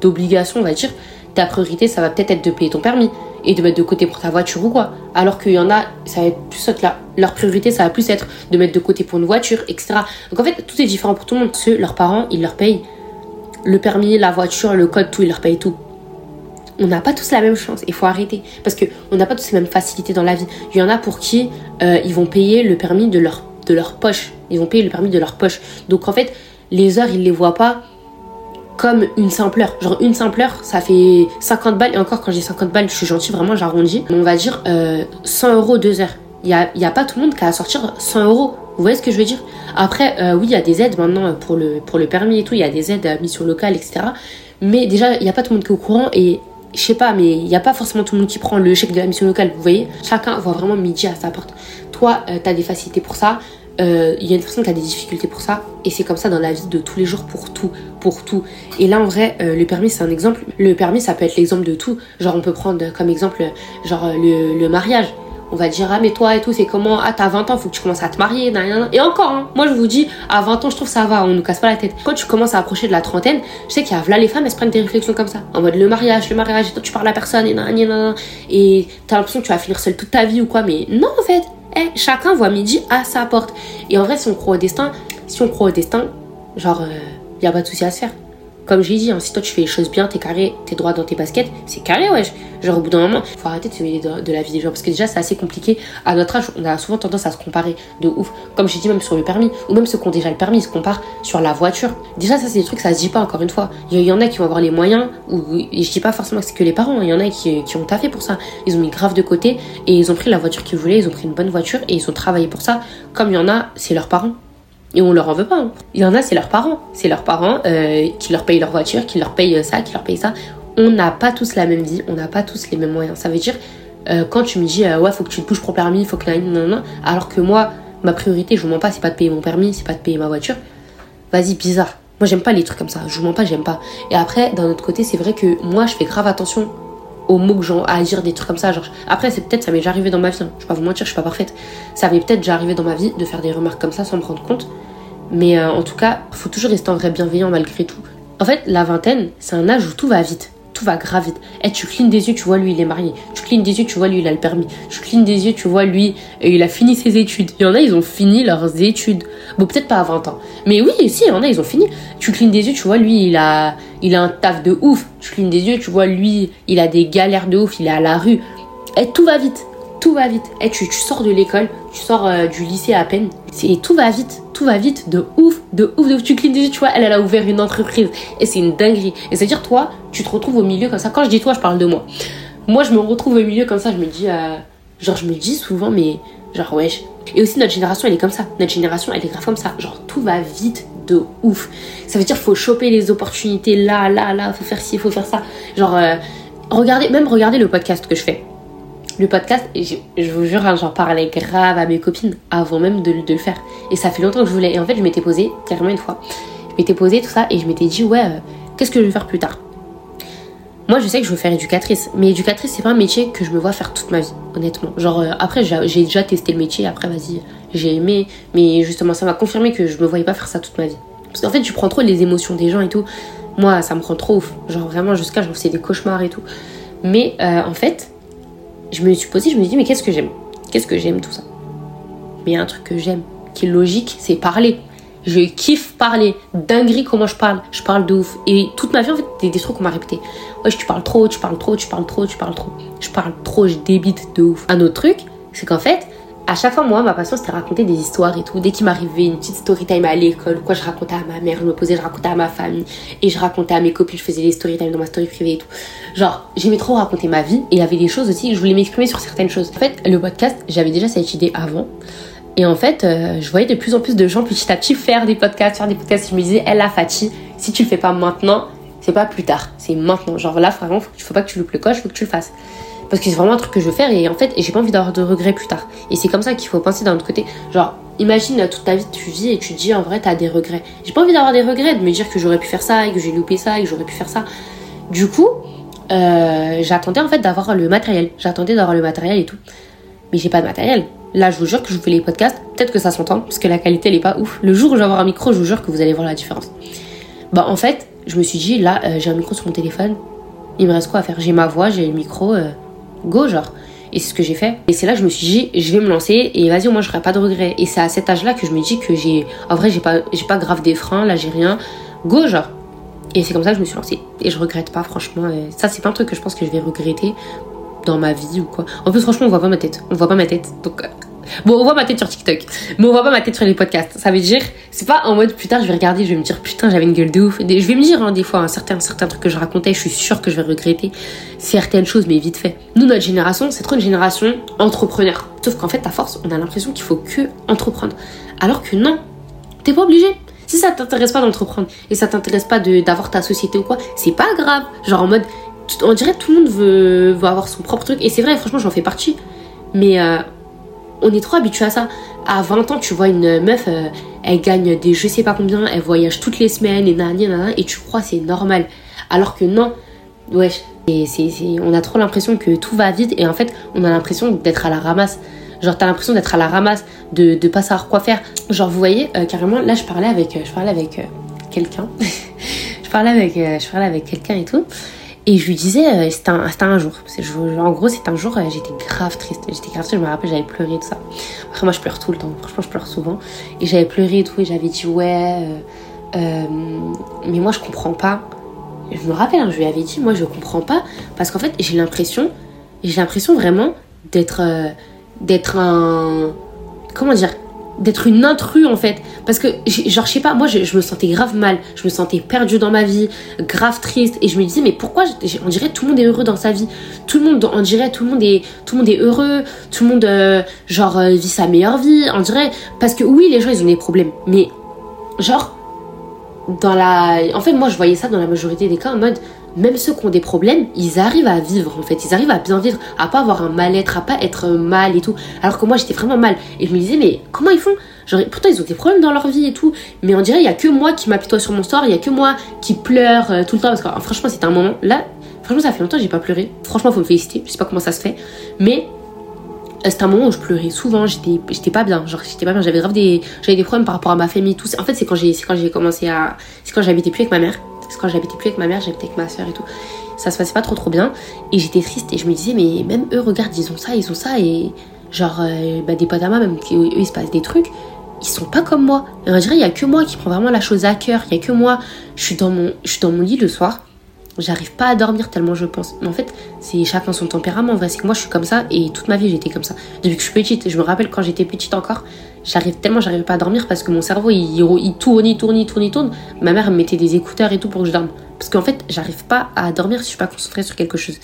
d'obligations, on va dire, ta priorité, ça va peut-être être de payer ton permis et de mettre de côté pour ta voiture ou quoi. Alors qu'il y en a, ça va être plus là. Leur priorité, ça va plus être de mettre de côté pour une voiture, etc. Donc en fait, tout est différent pour tout le monde. Ceux, leurs parents, ils leur payent le permis, la voiture, le code, tout, ils leur payent tout. On n'a pas tous la même chance. Il faut arrêter. Parce qu'on n'a pas tous les mêmes facilités dans la vie. Il y en a pour qui euh, ils vont payer le permis de leur, de leur poche. Ils vont payer le permis de leur poche. Donc en fait, les heures, ils les voient pas comme une simple heure. Genre une simple heure, ça fait 50 balles. Et encore, quand j'ai 50 balles, je suis gentil, vraiment, j'arrondis. On va dire 100 euh, euros deux heures. Il n'y a, y a pas tout le monde qui a à sortir 100 euros. Vous voyez ce que je veux dire? Après, euh, oui, il y a des aides maintenant pour le, pour le permis et tout. Il y a des aides à mission locale, etc. Mais déjà, il n'y a pas tout le monde qui est au courant. Et je sais pas, mais il n'y a pas forcément tout le monde qui prend le chèque de la mission locale. Vous voyez? Chacun voit vraiment midi à sa porte. Toi, euh, tu as des facilités pour ça. Euh, il y a une personne qui a des difficultés pour ça et c'est comme ça dans la vie de tous les jours pour tout pour tout et là en vrai euh, le permis c'est un exemple le permis ça peut être l'exemple de tout genre on peut prendre comme exemple genre le, mariage on va dire ah mais toi et tout c'est comment? Ah t'as 20 ans faut que tu commences à te marier et encore hein, moi je vous dis à 20 ans je trouve ça va on nous casse pas la tête. Quand tu commences à approcher de la trentaine je sais qu'il y a là les femmes elles se prennent des réflexions comme ça. En mode le mariage le mariage et toi tu parles à personne et t'as l'impression que tu vas finir seule toute ta vie ou quoi mais non en fait. Eh, chacun voit midi à sa porte. Et en vrai, si on croit au destin, si on croit au destin, genre, il euh, a pas de souci à se faire. Comme j'ai dit, hein, si toi tu fais les choses bien, t'es carré, t'es droit dans tes baskets, c'est carré, wesh. Genre au bout d'un moment, faut arrêter de se mêler de, la vie des gens parce que déjà c'est assez compliqué. À notre âge, on a souvent tendance à se comparer de ouf. Comme j'ai dit, même sur le permis, ou même ceux qui ont déjà le permis, ils se comparent sur la voiture. Déjà, ça c'est des trucs, ça se dit pas encore une fois. Il y, en a qui vont avoir les moyens, ou je dis pas forcément que c'est que les parents, il y en a qui, qui ont taffé pour ça. Ils ont mis grave de côté et ils ont pris la voiture qu'ils voulaient, ils ont pris une bonne voiture et ils ont travaillé pour ça. Comme il y en a, c'est leurs parents et on leur en veut pas. Hein. Il y en a, c'est leurs parents. C'est leurs parents euh, qui leur payent leur voiture, qui leur payent ça, qui leur payent ça. On n'a pas tous la même vie, on n'a pas tous les mêmes moyens. Ça veut dire, euh, quand tu me dis, euh, ouais, faut que tu te bouges pour le permis, faut que. Non, non, alors que moi, ma priorité, je vous mens pas, c'est pas de payer mon permis, c'est pas de payer ma voiture. Vas-y, bizarre. Moi, j'aime pas les trucs comme ça. Je vous mens pas, j'aime pas. Et après, d'un autre côté, c'est vrai que moi, je fais grave attention aux mots que à dire des trucs comme ça. Genre, après, c'est peut-être, ça m'est déjà arrivé dans ma vie. Hein. Je vais pas vous mentir, je suis pas parfaite. Ça m'est peut-être déjà arrivé dans ma vie de faire des remarques comme ça sans me rendre compte. Mais euh, en tout cas, faut toujours rester en vrai bienveillant malgré tout. En fait, la vingtaine, c'est un âge où tout va vite. Tout va grave vite. Et eh, tu clignes des yeux, tu vois, lui, il est marié. Tu clignes des yeux, tu vois, lui, il a le permis. Tu clignes des yeux, tu vois, lui, euh, il a fini ses études. Il y en a, ils ont fini leurs études. Bon, peut-être pas à 20 ans. Mais oui, si, il y en a, ils ont fini. Tu clignes des yeux, tu vois, lui, il a, il a un taf de ouf. Tu clignes des yeux, tu vois, lui, il a des galères de ouf, il est à la rue. Et eh, tout va vite tout va vite. Et eh, tu, sors de l'école, tu sors euh, du lycée à peine, et tout va vite, tout va vite, de ouf, de ouf, de ouf. Tu clignes des tu vois, elle, elle a ouvert une entreprise, et c'est une dinguerie. Et c'est-à-dire, toi, tu te retrouves au milieu comme ça. Quand je dis toi, je parle de moi. Moi, je me retrouve au milieu comme ça, je me dis, euh, genre, je me dis souvent, mais genre, wesh. Et aussi, notre génération, elle est comme ça. Notre génération, elle est grave comme ça. Genre, tout va vite de ouf. Ça veut dire, faut choper les opportunités là, là, là, faut faire ci, faut faire ça. Genre, euh, regardez, même regardez le podcast que je fais le podcast, je, vous jure, hein, j'en parlais grave à mes copines avant même de, le faire. Et ça fait longtemps que je voulais. Et en fait, je m'étais posée, carrément une fois, je m'étais posée tout ça et je m'étais dit, ouais, euh, qu'est-ce que je vais faire plus tard? Moi, je sais que je veux faire éducatrice, mais éducatrice, c'est pas un métier que je me vois faire toute ma vie, honnêtement. Genre, euh, après, j'ai déjà testé le métier, après, vas-y, j'ai aimé, mais justement, ça m'a confirmé que je me voyais pas faire ça toute ma vie. Parce qu'en fait, tu prends trop les émotions des gens et tout. Moi, ça me prend trop ouf. Genre, vraiment, jusqu'à, je me des cauchemars et tout. Mais euh, en fait, je me suis posée, je me suis dit, mais qu'est-ce que j'aime? Qu'est-ce que j'aime tout ça? Mais il y a un truc que j'aime, qui est logique, c'est parler. Je kiffe parler. Dinguerie, comment je parle. Je parle de ouf. Et toute ma vie, en fait, des, des trucs qu'on m'a répété. Ouais, tu parles trop, tu parles trop, tu parles trop, tu parles trop. Je parle trop, je débite de ouf. Un autre truc, c'est qu'en fait, à chaque fois, moi, ma passion, c'était raconter des histoires et tout. Dès qu'il m'arrivait une petite story time à l'école, quoi, je racontais à ma mère, je me posais, je racontais à ma famille, et je racontais à mes copines, je faisais des story time dans ma story privée et tout. Genre, j'aimais trop raconter ma vie, et il y avait des choses aussi, je voulais m'exprimer sur certaines choses. En fait, le podcast, j'avais déjà cette idée avant. Et en fait, euh, je voyais de plus en plus de gens petit à petit faire des podcasts, faire des podcasts. Je me disais, elle, la Fatih, si tu le fais pas maintenant, c'est pas plus tard, c'est maintenant. Genre là, vraiment, faut, faut pas que tu loupes le coche, faut que tu le fasses parce que c'est vraiment un truc que je veux faire et en fait j'ai pas envie d'avoir de regrets plus tard et c'est comme ça qu'il faut penser d'un autre côté genre imagine toute ta vie tu vis et tu te dis en vrai t'as des regrets j'ai pas envie d'avoir des regrets de me dire que j'aurais pu faire ça et que j'ai loupé ça et que j'aurais pu faire ça du coup euh, j'attendais en fait d'avoir le matériel. J'attendais d'avoir le matériel et tout. Mais j'ai pas de matériel. Là, je vous jure que je vous fais les podcasts. Peut-être que ça s'entend, parce que la qualité, elle est pas ouf. Le jour où je vais avoir un micro, je vous jure que vous allez voir la différence. Bah, en fait, je me suis dit, là, euh, j'ai un micro sur mon téléphone. Il me reste quoi à faire? J'ai ma voix, j'ai le micro. Euh, go, genre. Et c'est ce que j'ai fait. Et c'est là que je me suis dit, je vais me lancer et vas-y, moi, je n'aurai pas de regrets. Et c'est à cet âge-là que je me dis que j'ai. En vrai, j'ai pas, j'ai pas grave des freins, là, j'ai rien. Go, genre. Et c'est comme ça que je me suis lancée. Et je regrette pas, franchement. Ça, c'est pas un truc que je pense que je vais regretter dans ma vie ou quoi. En plus, franchement, on voit pas ma tête. On voit pas ma tête. Donc, euh, bon, on voit ma tête sur TikTok, mais on voit pas ma tête sur les podcasts. Ça veut dire, c'est pas en mode plus tard, je vais regarder, je vais me dire putain, j'avais une gueule de ouf. Je vais me dire, hein, des fois, un certain, certains trucs que je racontais, je suis sûre que je vais regretter certaines choses, mais vite fait. Nous, notre génération, c'est trop une génération entrepreneur. Sauf qu'en fait, à force, on a l'impression qu'il faut que entreprendre. Alors que non, t'es pas obligé. Si ça t'intéresse pas d'entreprendre et ça t'intéresse pas d'avoir ta société ou quoi, c'est pas grave. Genre en mode, on dirait tout le monde veut, veut avoir son propre truc. Et c'est vrai, franchement, j'en fais partie. Mais euh, on est trop habitué à ça. À 20 ans, tu vois une meuf, euh, elle gagne des je sais pas combien, elle voyage toutes les semaines et nani, et tu crois c'est normal. Alors que non, ouais, et c'est, on a trop l'impression que tout va vite et en fait, on a l'impression d'être à la ramasse. Genre, t'as l'impression d'être à la ramasse, de, de pas savoir quoi faire. Genre, vous voyez, euh, carrément, là, je parlais avec, je parlais avec quelqu'un. avec, je parlais avec quelqu'un et tout. Et je lui disais, euh, c'était un, un, jour. En gros, c'était un jour, euh, j'étais grave triste. J'étais grave triste, je me rappelle, j'avais pleuré tout ça. Après, moi, je pleure tout le temps. Franchement, je pleure souvent. Et j'avais pleuré et tout, et j'avais dit, ouais, euh, mais moi, je comprends pas. Je me rappelle, hein, je lui avais dit, moi, je comprends pas. Parce qu'en fait, j'ai l'impression, j'ai l'impression vraiment d'être, d'être un. Comment dire d'être une intrue en fait. Parce que genre je sais pas moi je, me sentais grave mal. Je me sentais perdue dans ma vie grave triste. Et je me disais mais pourquoi on dirait tout le monde est heureux dans sa vie. Tout le monde on dirait tout le monde est tout le monde est heureux. Tout le monde euh, genre euh, vit sa meilleure vie on dirait. Parce que oui les gens ils ont des problèmes. Mais genre dans la en fait moi je voyais ça dans la majorité des cas en mode même ceux qui ont des problèmes, ils arrivent à vivre en fait, ils arrivent à bien vivre, à pas avoir un mal-être, à pas être mal et tout. Alors que moi j'étais vraiment mal. Et je me disais mais comment ils font? Pourtant ils ont des problèmes dans leur vie et tout, mais on dirait il y a que moi qui m'apitoie sur mon sort, il y a que moi qui pleure euh, tout le temps. Parce que franchement c'était un moment. Là, franchement ça fait longtemps que j'ai pas pleuré. Franchement faut me féliciter, je sais pas comment ça se fait, mais euh, c'était un moment où je pleurais souvent, j'étais j'étais pas bien, genre j'étais pas bien, j'avais grave des j'avais des problèmes par rapport à ma famille tout. En fait, c'est quand j'ai c'est quand j'ai commencé à c'est quand j'habitais plus avec ma mère parce que quand j'habitais plus avec ma mère, j'habitais avec ma soeur et tout. Ça se passait pas trop trop bien. Et j'étais triste et je me disais, mais même eux, regarde, ils ont ça, ils ont ça. Et genre, euh, bah, des potes même, eux, il se passe des trucs. Ils sont pas comme moi. Et on dirait, il y a que moi qui prend vraiment la chose à cœur. Il y a que moi. Je suis je suis dans mon lit le soir. J'arrive pas à dormir tellement je pense. Mais en fait, c'est chacun son tempérament. C'est que moi, je suis comme ça et toute ma vie, j'étais comme ça. Depuis que je suis petite, je me rappelle quand j'étais petite encore, j'arrive tellement j'arrivais pas à dormir parce que mon cerveau il, il, tourne, il tourne, il tourne, il tourne. Ma mère me mettait des écouteurs et tout pour que je dorme. Parce qu'en fait, j'arrive pas à dormir si je suis pas concentrée sur quelque chose.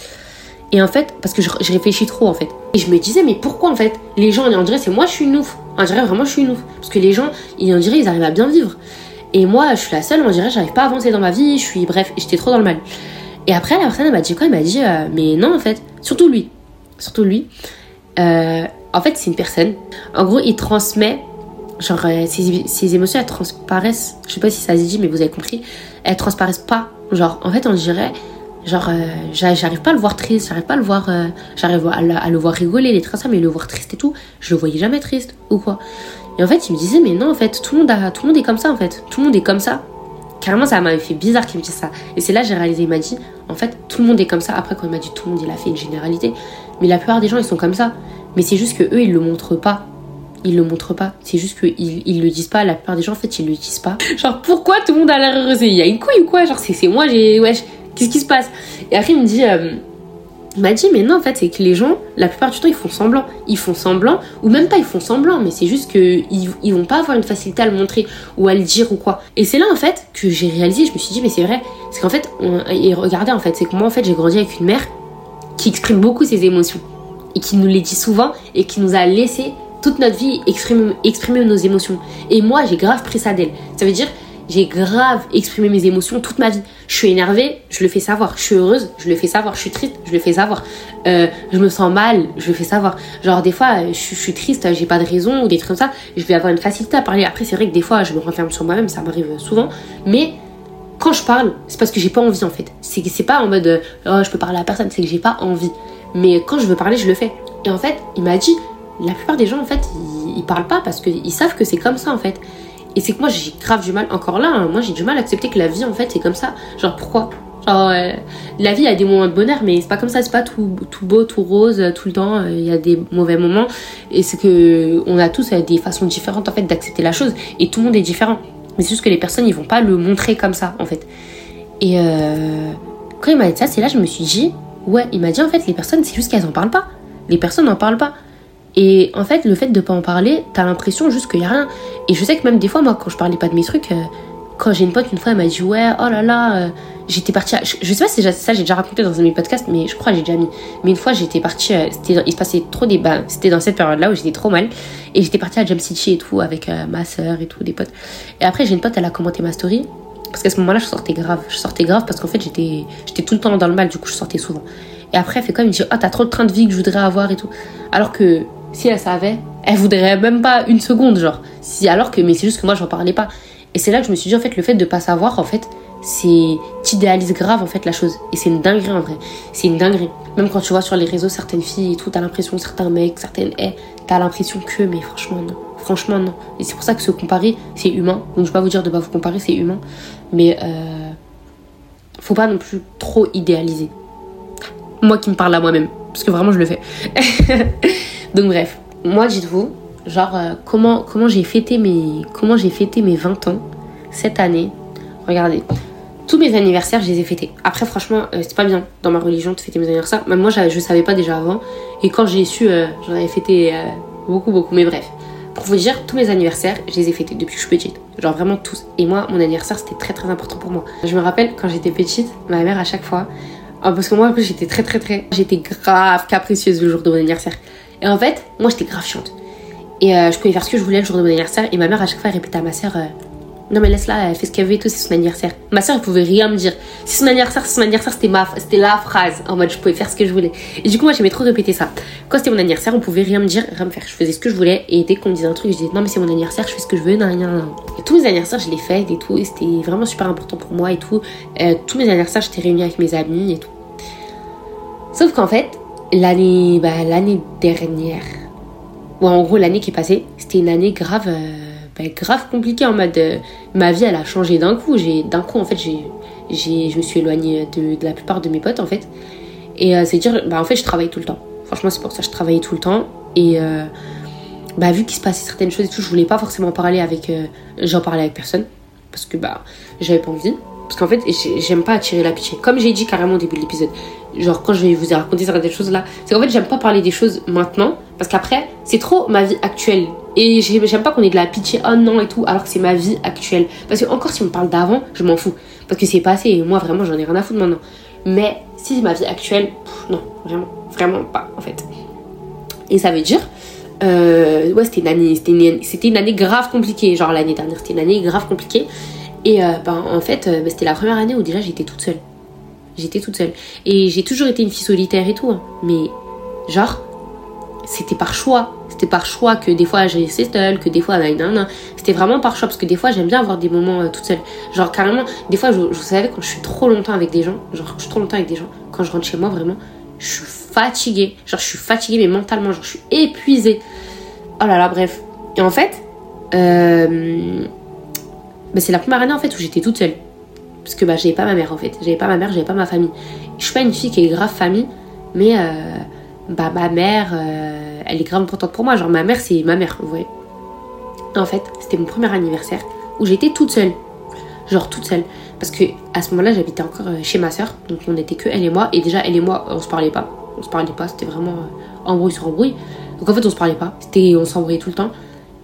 Et en fait, parce que je, réfléchis trop en fait. Et je me disais, mais pourquoi en fait Les gens, on dirait, c'est moi, je suis une ouf. On dirait vraiment, je suis une ouf. Parce que les gens, on dirait, ils arrivent à bien vivre. Et moi, je suis la seule, on dirait, j'arrive pas à avancer dans ma vie, je suis, bref, j'étais trop dans le mal. Et après, la personne, m'a dit quoi? Elle m'a dit, euh, mais non, en fait, surtout lui. Surtout lui. Euh, en fait, c'est une personne. En gros, il transmet genre euh, ces, émotions elles transparaissent je sais pas si ça se dit mais vous avez compris elles transparaissent pas genre en fait on dirait genre j'arrive pas à le voir triste j'arrive pas à le voir j'arrive à, le voir rigoler les ça mais le voir triste et tout je le voyais jamais triste ou quoi et en fait il me disait mais non en fait tout le monde a, tout le monde est comme ça en fait tout le monde est comme ça carrément ça m'avait fait bizarre qu'il me dise ça et c'est là j'ai réalisé il m'a dit en fait tout le monde est comme ça après quand il m'a dit tout le monde il a fait une généralité mais la plupart des gens ils sont comme ça mais c'est juste que eux ils le montrent pas ils le montrent pas. C'est juste qu'ils ils le disent pas. La plupart des gens, en fait, ils le disent pas. Genre, pourquoi tout le monde a l'air heureux? Il y a une couille ou quoi? Genre, c'est moi, j'ai. Wesh, qu'est-ce qui se passe? Et après, il me dit. Euh, m'a dit, mais non, en fait, c'est que les gens, la plupart du temps, ils font semblant. Ils font semblant, ou même pas, ils font semblant, mais c'est juste qu'ils ils vont pas avoir une facilité à le montrer ou à le dire ou quoi. Et c'est là, en fait, que j'ai réalisé, je me suis dit, mais c'est vrai. C'est qu'en fait, et regardez, en fait, c'est que moi, en fait, j'ai grandi avec une mère qui exprime beaucoup ses émotions et qui nous les dit souvent et qui nous a laissé toute notre vie exprimer, exprimer nos émotions. Et moi, j'ai grave pris ça d'elle. Ça veut dire, j'ai grave exprimé mes émotions toute ma vie. Je suis énervée, je le fais savoir. Je suis heureuse, je le fais savoir. Je suis triste, je le fais savoir. Euh, je me sens mal, je le fais savoir. Genre, des fois, je, suis triste, j'ai pas de raison ou des trucs comme ça. Je vais avoir une facilité à parler. Après, c'est vrai que des fois, je me renferme sur moi-même, ça m'arrive souvent. Mais quand je parle, c'est parce que j'ai pas envie en fait. C'est c'est pas en mode euh, oh, je peux parler à personne, c'est que j'ai pas envie. Mais quand je veux parler, je le fais. Et en fait, il m'a dit la plupart des gens en fait, ils, ils parlent pas parce qu'ils savent que c'est comme ça en fait. Et c'est que moi j'ai grave du mal encore là, hein, moi j'ai du mal à accepter que la vie en fait c'est comme ça. Genre pourquoi? Genre euh, la vie a des moments de bonheur mais c'est pas comme ça, c'est pas tout, tout beau, tout rose euh, tout le temps, euh, il y a des mauvais moments et c'est que on a tous des façons différentes en fait d'accepter la chose et tout le monde est différent. Mais c'est juste que les personnes, ils vont pas le montrer comme ça, en fait. Et quand il m'a dit ça, c'est là je me suis dit, ouais, il m'a dit en fait, les personnes, c'est juste qu'elles en parlent pas. Les personnes n'en parlent pas. Et en fait, le fait de pas en parler, t'as l'impression juste qu'il y a rien. Et je sais que même des fois, moi, quand je parlais pas de mes trucs, euh, quand j'ai une pote, une fois, elle m'a dit, ouais, oh là là, euh, j'étais partie. Je, je, sais pas si ça, j'ai déjà raconté dans un de mes podcasts, mais je crois que j'ai déjà mis. Mais une fois, j'étais partie. Euh, il se passait trop des. Bah, c'était dans cette période-là où j'étais trop mal. Et j'étais partie à Jam City et tout, avec ma soeur et tout, des potes. Et après, j'ai une pote, elle a commenté ma story. Parce qu'à ce moment-là, je sortais grave. Je sortais grave parce qu'en fait, j'étais, j'étais tout le temps dans le mal, du coup, je sortais souvent. Et après, elle fait comme, elle me dit, oh, t'as trop de train de vie que je voudrais avoir et tout. Alors que si elle savait, elle voudrait même pas une seconde, genre. Si, alors que, mais c'est juste que moi, j'en parlais pas. Et c'est là que je me suis dit, en fait, le fait de pas savoir, en fait, c'est. T'idéalises grave, en fait, la chose. Et c'est une dinguerie, en vrai. C'est une dinguerie. Même quand tu vois sur les réseaux certaines filles et tout, t'as l'impression, certains mecs, certaines haies, t'as l'impression que, mais franchement, non. Franchement, non. Et c'est pour ça que se comparer, c'est humain. Donc, je vais pas vous dire de pas vous comparer, c'est humain. Mais, euh. Faut pas non plus trop idéaliser. Moi qui me parle à moi-même. Parce que vraiment, je le fais. Donc, bref. Moi, dites-vous, genre euh, comment comment j'ai fêté mes comment fêté mes 20 ans cette année? Regardez, tous mes anniversaires, je les ai fêtés. Après franchement, euh, c'est pas bien dans ma religion de fêter mes anniversaires. Même moi je savais pas déjà avant et quand j'ai su euh, j'en avais fêté beaucoup beaucoup mais bref. Pour vous dire, tous mes anniversaires, je les ai fêtés depuis que je suis petite. Genre vraiment tous. Et moi, mon anniversaire, c'était très très important pour moi. Je me rappelle quand j'étais petite, ma mère à chaque fois, oh, parce que moi j'étais très très très, j'étais grave capricieuse le jour de mon anniversaire. Et en fait, moi j'étais grave chiante. Et euh, je pouvais faire ce que je voulais le jour de mon anniversaire. Et ma mère, à chaque fois, répétait à ma soeur euh, Non, mais laisse-la, elle fait ce qu'elle veut et tout, c'est son anniversaire. Ma soeur, elle pouvait rien me dire. C'est son anniversaire, c'est son anniversaire, c'était, ma, c'était la phrase. En mode, je pouvais faire ce que je voulais. Et du coup, moi, j'aimais trop répéter ça. Quand c'était mon anniversaire, on pouvait rien me dire, rien me faire. Je faisais ce que je voulais. Et dès qu'on me disait un truc, je disais Non, mais c'est mon anniversaire, je fais ce que je veux. Non, non, non. Et tous mes anniversaires, je les fais et tout. Et c'était vraiment super important pour moi et tout. Euh, tous mes anniversaires, j'étais réunie avec mes amis et tout. Sauf qu'en fait, l'année, bah, l'année dernière, ou en gros l'année qui est passée, c'était une année grave, euh, bah, grave compliquée en mode euh, ma vie elle a changé d'un coup. J'ai d'un coup en fait j'ai, j'ai, je me suis éloignée de, la plupart de mes potes en fait. Et euh, c'est dire bah en fait je travaille tout le temps. Franchement c'est pour ça que je travaillais tout le temps et bah vu qu'il se passait certaines choses et tout, je voulais pas forcément parler avec, j'en parlais avec personne parce que bah j'avais pas envie. Parce qu'en fait, j'aime pas attirer la pitié. Comme j'ai dit carrément au début de l'épisode, genre quand je vais vous raconter certaines choses là, c'est qu'en fait, j'aime pas parler des choses maintenant. Parce qu'après, c'est trop ma vie actuelle. Et j'aime pas qu'on ait de la pitié, oh non et tout, alors que c'est ma vie actuelle. Parce que encore si on parle d'avant, je m'en fous. Parce que c'est passé et moi vraiment j'en ai rien à foutre maintenant. Mais si c'est ma vie actuelle, non, vraiment, vraiment pas en fait. Et ça veut dire, euh, ouais, c'était une année, c'était une, année grave compliquée. Genre l'année dernière, c'était une année grave compliquée. Et euh, ben, en fait, euh, ben, c'était la première année où déjà j'étais toute seule. J'étais toute seule. Et j'ai toujours été une fille solitaire et tout. Hein. Mais genre, c'était par choix. C'était par choix que des fois j'ai seule, que des fois non, non. C'était vraiment par choix parce que des fois j'aime bien avoir des moments euh, toute seule. Genre carrément, des fois je, je savais quand je suis trop longtemps avec des gens, genre je suis trop longtemps avec des gens, quand je rentre chez moi vraiment, je suis fatiguée. Genre je suis fatiguée mais mentalement, genre je suis épuisée. Oh là là, bref. Et en fait, euh, bah, c'est la première année en fait où j'étais toute seule. Parce que bah, j'avais pas ma mère en fait. J'avais pas ma mère, j'avais pas ma famille. Je suis pas une fille qui est grave famille, mais euh, bah, ma mère, euh, elle est grave importante pour moi. Genre ma mère, c'est ma mère, vous voyez. En fait, c'était mon premier anniversaire où j'étais toute seule. Genre toute seule. Parce que à ce moment-là, j'habitais encore euh, chez ma soeur. Donc on n'était que elle et moi. Et déjà, elle et moi, on se parlait pas. On se parlait pas, c'était vraiment embrouille sur embrouille. Donc en fait, on se parlait pas. C'était, on s'embrouillait tout le temps.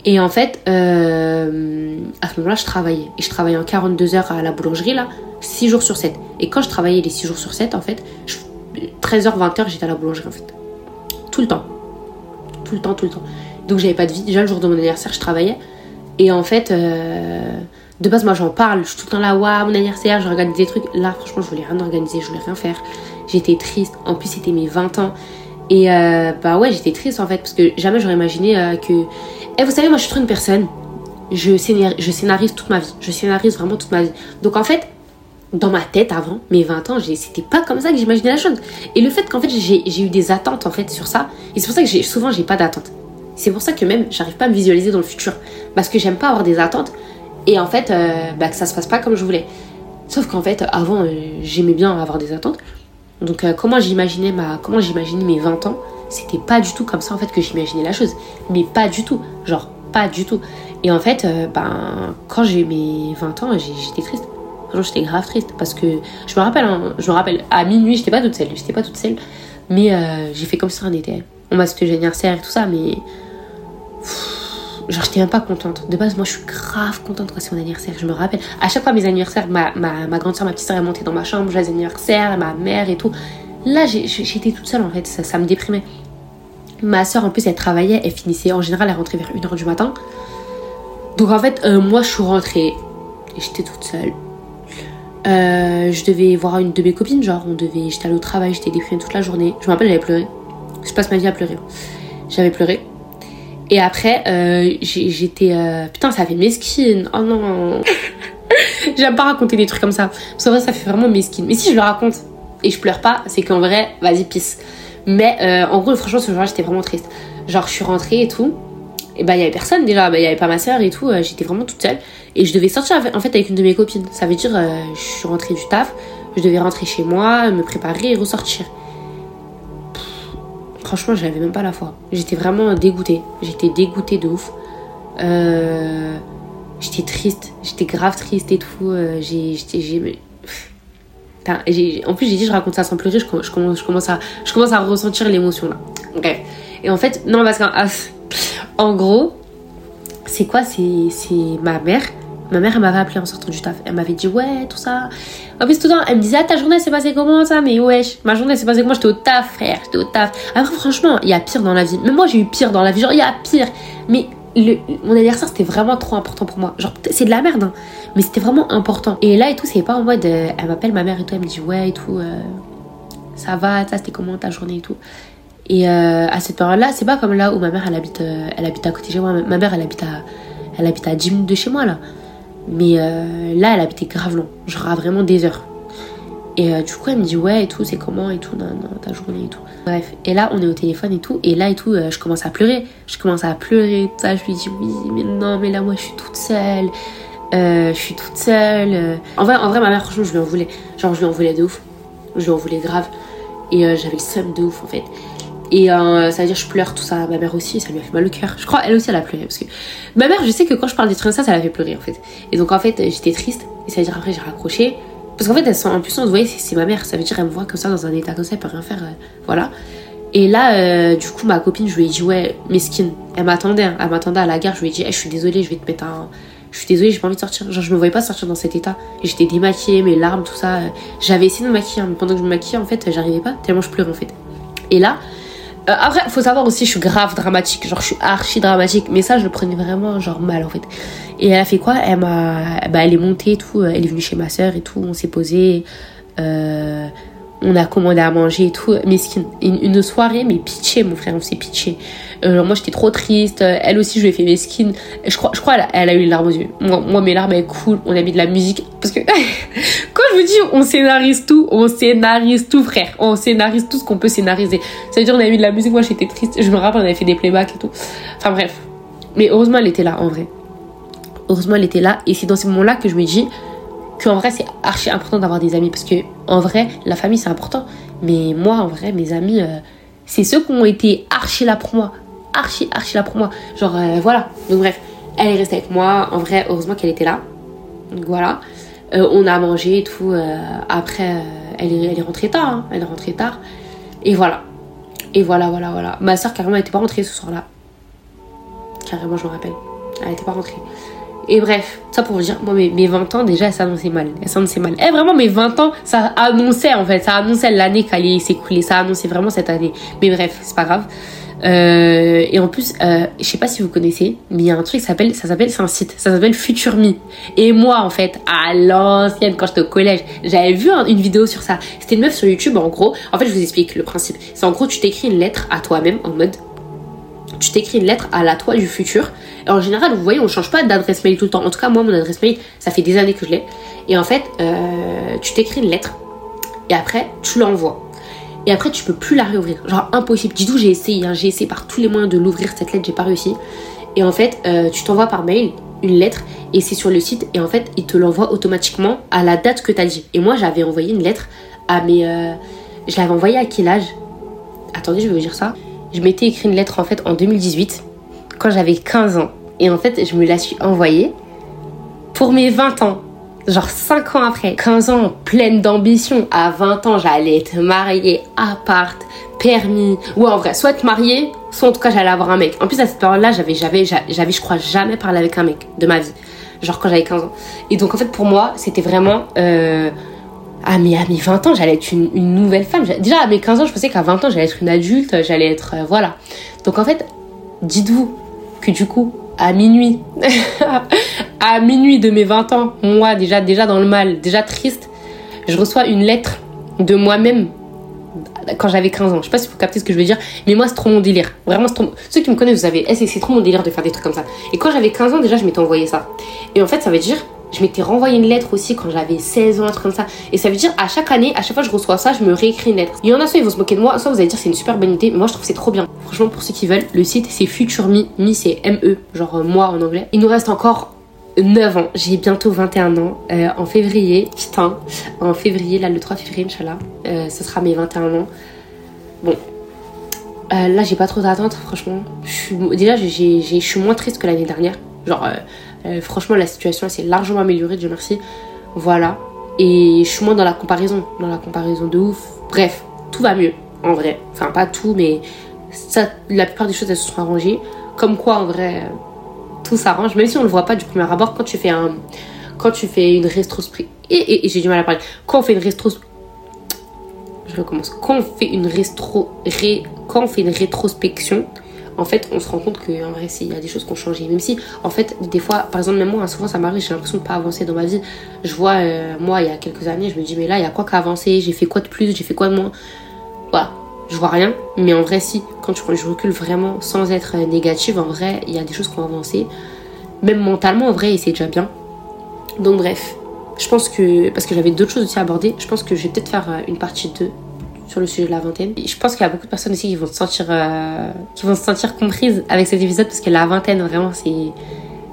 Et en fait, euh, à ce moment-là, je travaillais. Et je travaillais en 42 heures à la boulangerie, là, 6 jours sur 7. Et quand je travaillais les 6 jours sur 7, en fait, 13h, 20h, j'étais à la boulangerie, en fait. Tout le temps. Tout le temps, tout le temps. Donc j'avais pas de vie. Déjà, le jour de mon anniversaire, je travaillais. Et en fait, euh, de base, moi, j'en parle. Je suis tout le temps là, waouh, mon anniversaire, regarde des trucs. Là, franchement, je voulais rien organiser, je voulais rien faire. J'étais triste. En plus, c'était mes 20 ans. Et euh, bah ouais, j'étais triste en fait, parce que jamais j'aurais imaginé euh, que. Et eh, vous savez, moi je suis trop une personne, je, scénarise, toute ma vie. Je scénarise vraiment toute ma vie. Donc en fait, dans ma tête avant, mes 20 ans, c'était pas comme ça que j'imaginais la chose. Et le fait qu'en fait j'ai eu des attentes en fait sur ça, et c'est pour ça que souvent j'ai pas d'attentes. C'est pour ça que même j'arrive pas à me visualiser dans le futur. Parce que j'aime pas avoir des attentes et en fait euh, bah, que ça se passe pas comme je voulais. Sauf qu'en fait avant j'aimais bien avoir des attentes. Donc euh, comment j'imaginais ma comment j'imaginais mes 20 ans, c'était pas du tout comme ça en fait que j'imaginais la chose. Mais pas du tout. Genre pas du tout. Et en fait, ben, quand j'ai eu mes 20 ans, j'étais triste. J'étais grave triste parce que je me rappelle, hein, je me rappelle, à minuit, j'étais pas toute seule, j'étais pas toute seule, mais j'ai fait comme si rien n'était. On m'a souhaité anniversaire et tout ça, mais genre j'étais même pas contente. De base, moi je suis grave contente quand c'est mon anniversaire. Je me rappelle, à chaque fois mes anniversaires, ma, ma, ma grande soeur, ma petite soeur, est montée dans ma chambre, j'ai anniversaire, ma mère et tout. Là, j'étais toute seule en fait, ça, ça me déprimait. Ma soeur en plus, elle travaillait, elle finissait, en général, elle rentrait vers 1h du matin. Donc en fait, euh, moi je suis rentrée et j'étais toute seule. Euh, je devais voir une de mes copines, genre on devait, j'étais allée au travail, j'étais déprimée toute la journée. Je me rappelle, j'avais pleuré. Je passe ma vie à pleurer. J'avais pleuré. Et après, euh, j'étais. Euh, putain, ça fait mesquine. Oh non. J'aime pas raconter des trucs comme ça. Parce qu'en vrai, ça fait vraiment mesquine. Mais si je le raconte et je pleure pas, c'est qu'en vrai, vas-y, pisse. Mais euh, en gros, franchement, ce jour-là, j'étais vraiment triste. Genre, je suis rentrée et tout. Et bah, il y avait personne déjà. Bah, il y avait pas ma soeur et tout. j'étais vraiment toute seule. Et je devais sortir en fait avec une de mes copines. Ça veut dire, je suis rentrée du taf. Je devais rentrer chez moi, me préparer et ressortir. Franchement, j'avais même pas la foi. J'étais vraiment dégoûtée. J'étais dégoûtée de ouf. Euh, j'étais triste. J'étais grave triste et tout. Euh, en plus, j'ai dit, je raconte ça sans pleurer. Je, commence, à, je commence à ressentir l'émotion là. Bref. Et en fait, non, parce qu'en en gros, c'est quoi? C'est ma mère Ma mère, elle m'avait appelé en sortant du taf. Elle m'avait dit, ouais, tout ça. En plus, tout le temps, elle me disait, ah, ta journée s'est passée comment ça? Mais wesh, ma journée s'est passée comment? J'étais au taf, frère, j'étais au taf. Après, franchement, il y a pire dans la vie. Même moi, j'ai eu pire dans la vie. Genre, il y a pire. Mais mon anniversaire, c'était vraiment trop important pour moi. Genre, c'est de la merde, hein. Mais c'était vraiment important. Et là et tout, c'est pas en mode, euh, elle m'appelle ma mère et tout, elle me dit, ouais, et tout, euh, ça va, ça, c'était comment ta journée et tout. Et euh, à cette période-là, c'est pas comme là où ma mère, elle habite, elle habite à côté de chez moi. Ma mère, elle habite à, elle habite à 10 minutes de chez moi, là. Mais euh, là, elle habitait grave long, genre vraiment des heures. Et euh, du coup, elle me dit ouais et tout, c'est comment et tout, dans, ta journée et tout. Bref, et là, on est au téléphone et tout, et là et tout, euh, je commence à pleurer. Je commence à pleurer, tout ça. Je lui dis oui, mais non, mais là, moi, je suis toute seule. je suis toute seule. En vrai, en vrai, ma mère, franchement, je lui en voulais. Genre, je lui en voulais de ouf. Je lui en voulais grave. Et j'avais le seum de ouf, en fait. Et euh, ça veut dire je pleure tout ça. Ma mère aussi, ça lui a fait mal au cœur. Je crois, elle aussi, elle a pleuré. Parce que ma mère, je sais que quand je parle des trucs comme ça, ça la fait pleurer en fait. Et donc en fait, j'étais triste. Et ça veut dire après, j'ai raccroché. Parce qu'en fait, elle sent impuissante. Vous voyez, c'est ma mère. Ça veut dire, elle me voit comme ça, dans un état comme ça, elle peut rien faire. Euh, voilà. Et là, euh, du coup, ma copine, je lui ai dit, ouais, mesquine. Elle m'attendait. Hein. Elle m'attendait à la gare. Je lui ai dit, je suis désolée, je vais te mettre un. Je suis désolée, j'ai pas envie de sortir. Genre, je me voyais pas sortir dans cet état. Et j'étais démaquillée, mes larmes, tout ça. J'avais essayé de me maquiller, hein, mais pendant que je me maquillais, en fait, j'arrivais pas, tellement je pleurais, en fait. Et là, euh, après, faut savoir aussi, je suis grave dramatique. Genre, je suis archi dramatique. Mais ça, je le prenais vraiment, genre, mal, en fait. Et elle a fait quoi? Elle m'a. Bah, elle est montée et tout. Elle est venue chez ma soeur et tout. On s'est posé. Euh, on a commandé à manger et tout. Mais une, une soirée, mais pitché, mon frère, on s'est pitché. Euh, moi, j'étais trop triste. Elle aussi, je lui ai fait mes skins. Je crois, je crois elle, a, eu les larmes aux yeux. Moi, mes larmes, elles coulent. On a mis de la musique. Parce que quand je vous dis, on scénarise tout, on scénarise tout, frère. On scénarise tout ce qu'on peut scénariser. Ça veut dire, on a mis de la musique. Moi, j'étais triste. Je me rappelle, on avait fait des playbacks et tout. Enfin, bref. Mais heureusement, elle était là, en vrai. Heureusement, elle était là. Et c'est dans ces moments-là que je me dis qu'en vrai, c'est archi important d'avoir des amis. Parce que, en vrai, la famille, c'est important. Mais moi, en vrai, mes amis, euh, c'est ceux qui ont été archi là pour moi. Archi, archi là pour moi. Genre, euh, voilà. Donc, bref, elle est restée avec moi. En vrai, heureusement qu'elle était là. Donc, voilà. Euh, on a mangé et tout. après, elle, est, elle est rentrée tard. Hein. Elle est rentrée tard. Et voilà. Et voilà, voilà, voilà. Ma soeur, carrément, elle n'était pas rentrée ce soir-là. Carrément, je me rappelle. Elle n'était pas rentrée. Et bref, ça pour vous dire, moi, mes, 20 ans, déjà, ça annonçait mal. Elle s'annonçait mal. Et vraiment, mes 20 ans, ça annonçait, en fait. Ça annonçait l'année qui allait s'écouler. Ça annonçait vraiment cette année. Mais bref, c'est pas grave. Euh, et en plus, euh, je sais pas si vous connaissez, mais il y a un truc qui s'appelle, ça s'appelle, c'est un site, ça s'appelle Future Me. Et moi, en fait, à l'ancienne, quand j'étais au collège, j'avais vu une vidéo sur ça. C'était une meuf sur YouTube, en gros. En fait, je vous explique le principe. C'est en gros, tu t'écris une lettre à toi-même en mode, tu t'écris une lettre à la toi du futur. Et en général, vous voyez, on change pas d'adresse mail tout le temps. En tout cas, moi, mon adresse mail, ça fait des années que je l'ai. Et en fait, euh, tu t'écris une lettre et après, tu l'envoies. Et après, tu peux plus la réouvrir. Genre, impossible. Dis tout, j'ai essayé. Hein. J'ai essayé par tous les moyens de l'ouvrir, cette lettre, j'ai pas réussi. Et en fait, euh, tu t'envoies par mail une lettre et c'est sur le site. Et en fait, il te l'envoie automatiquement à la date que tu as dit. Et moi, j'avais envoyé une lettre à mes. Euh, je l'avais envoyée à quel âge? Attendez, je vais vous dire ça. Je m'étais écrit une lettre en fait en 2018, quand j'avais 15 ans. Et en fait, je me la suis envoyée pour mes 20 ans. Genre 5 ans après, 15 ans pleine d'ambition. À 20 ans, j'allais être mariée, appart, permis. Ou en vrai, soit être mariée, soit en tout cas j'allais avoir un mec. En plus à cette période-là, j'avais, j'avais, j'avais, je crois, jamais parlé avec un mec de ma vie. Genre quand j'avais 15 ans. Et donc en fait pour moi, c'était vraiment... Euh, à mes, à mes 20 ans, j'allais être une, nouvelle femme. Déjà, à mes 15 ans, je pensais qu'à 20 ans, j'allais être une adulte, j'allais être... Euh, voilà. Donc en fait, dites-vous que du coup, à minuit, à minuit de mes 20 ans, moi, déjà, déjà dans le mal, déjà triste, je reçois une lettre de moi-même quand j'avais 15 ans. Je sais pas si vous captez ce que je veux dire, mais moi, c'est trop mon délire. Vraiment, c'est trop... Ceux qui me connaissent, vous savez, eh, c'est trop mon délire de faire des trucs comme ça. Et quand j'avais 15 ans, déjà, je m'étais envoyé ça. Et en fait, ça veut dire je m'étais renvoyé une lettre aussi quand j'avais 16 ans, un truc comme ça. Et ça veut dire, à chaque année, à chaque fois que je reçois ça, je me réécris une lettre. Il y en a soit ils vont se moquer de moi, soit vous allez dire c'est une super bonne idée, mais moi je trouve c'est trop bien. Franchement, pour ceux qui veulent, le site c'est Future Me. Me c'est M-E, genre euh, moi en anglais. Il nous reste encore 9 ans. J'ai bientôt 21 ans. Euh, en février, putain, en février, là le 3 février, Inch'Allah, euh, ce sera mes 21 ans. Bon. là, j'ai pas trop d'attentes, franchement. Déjà, je suis moins triste que l'année dernière. Genre, euh, franchement, la situation s'est largement améliorée, Dieu merci. Voilà. Et je suis moins dans la comparaison, dans la comparaison de ouf. Bref, tout va mieux, en vrai. Enfin, pas tout, mais ça, la plupart des choses, elles se sont arrangées. Comme quoi, en vrai, euh, tout s'arrange. Même si on le voit pas du premier abord, quand tu fais un... Quand tu fais une rétrospection... Et, j'ai du mal à parler. Quand on fait une rétrospection... Je recommence. Quand on fait une rétro... Quand on fait une rétrospection, en fait, on se rend compte qu'en vrai, il y a des choses qui ont changé. Même si, en fait, des fois, par exemple, même moi, souvent ça m'arrive, j'ai l'impression de pas avancer dans ma vie. Je vois, euh, moi, il y a quelques années, je me dis, mais là, il y a quoi qu'à avancer J'ai fait quoi de plus? J'ai fait quoi de moins? Voilà, je vois rien. Mais en vrai, si, quand je, recule vraiment sans être négative, en vrai, il y a des choses qui ont avancé. Même mentalement, en vrai, c'est déjà bien. Donc, bref, je pense que, parce que j'avais d'autres choses aussi à aborder, je pense que je vais peut-être faire euh, une partie 2 sur le sujet de la vingtaine. je pense qu'il y a beaucoup de personnes aussi qui vont se sentir, euh, qui vont se sentir comprises avec cet épisode parce que la vingtaine, vraiment, c'est.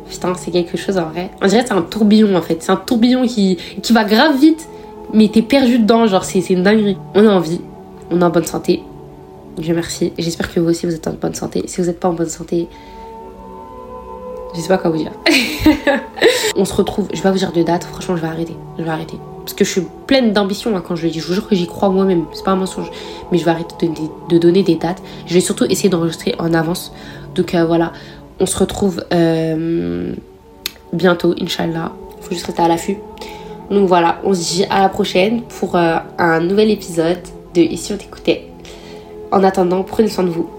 Putain, c'est quelque chose en vrai. On dirait que c'est un tourbillon en fait. C'est un tourbillon qui, qui va grave vite, mais t'es perdu dedans. Genre, c'est une dinguerie. On a envie, on est en bonne santé. Dieu merci. J'espère que vous aussi vous êtes en bonne santé. Si vous n'êtes pas en bonne santé, je sais pas quoi vous dire. on se retrouve. Je vais pas vous dire de date. Franchement, je vais arrêter. Je vais arrêter parce que je suis pleine d'ambition hein, quand je le dis. Je vous jure que j'y crois moi-même. C'est pas un mensonge. Mais je vais arrêter de, donner des dates. Je vais surtout essayer d'enregistrer en avance. Donc euh, voilà, on se retrouve euh, bientôt, Inch'Allah. Faut juste rester à l'affût. Donc voilà, on se dit à la prochaine pour euh, un nouvel épisode de Ici on t'écoutait. En attendant, prenez soin de vous.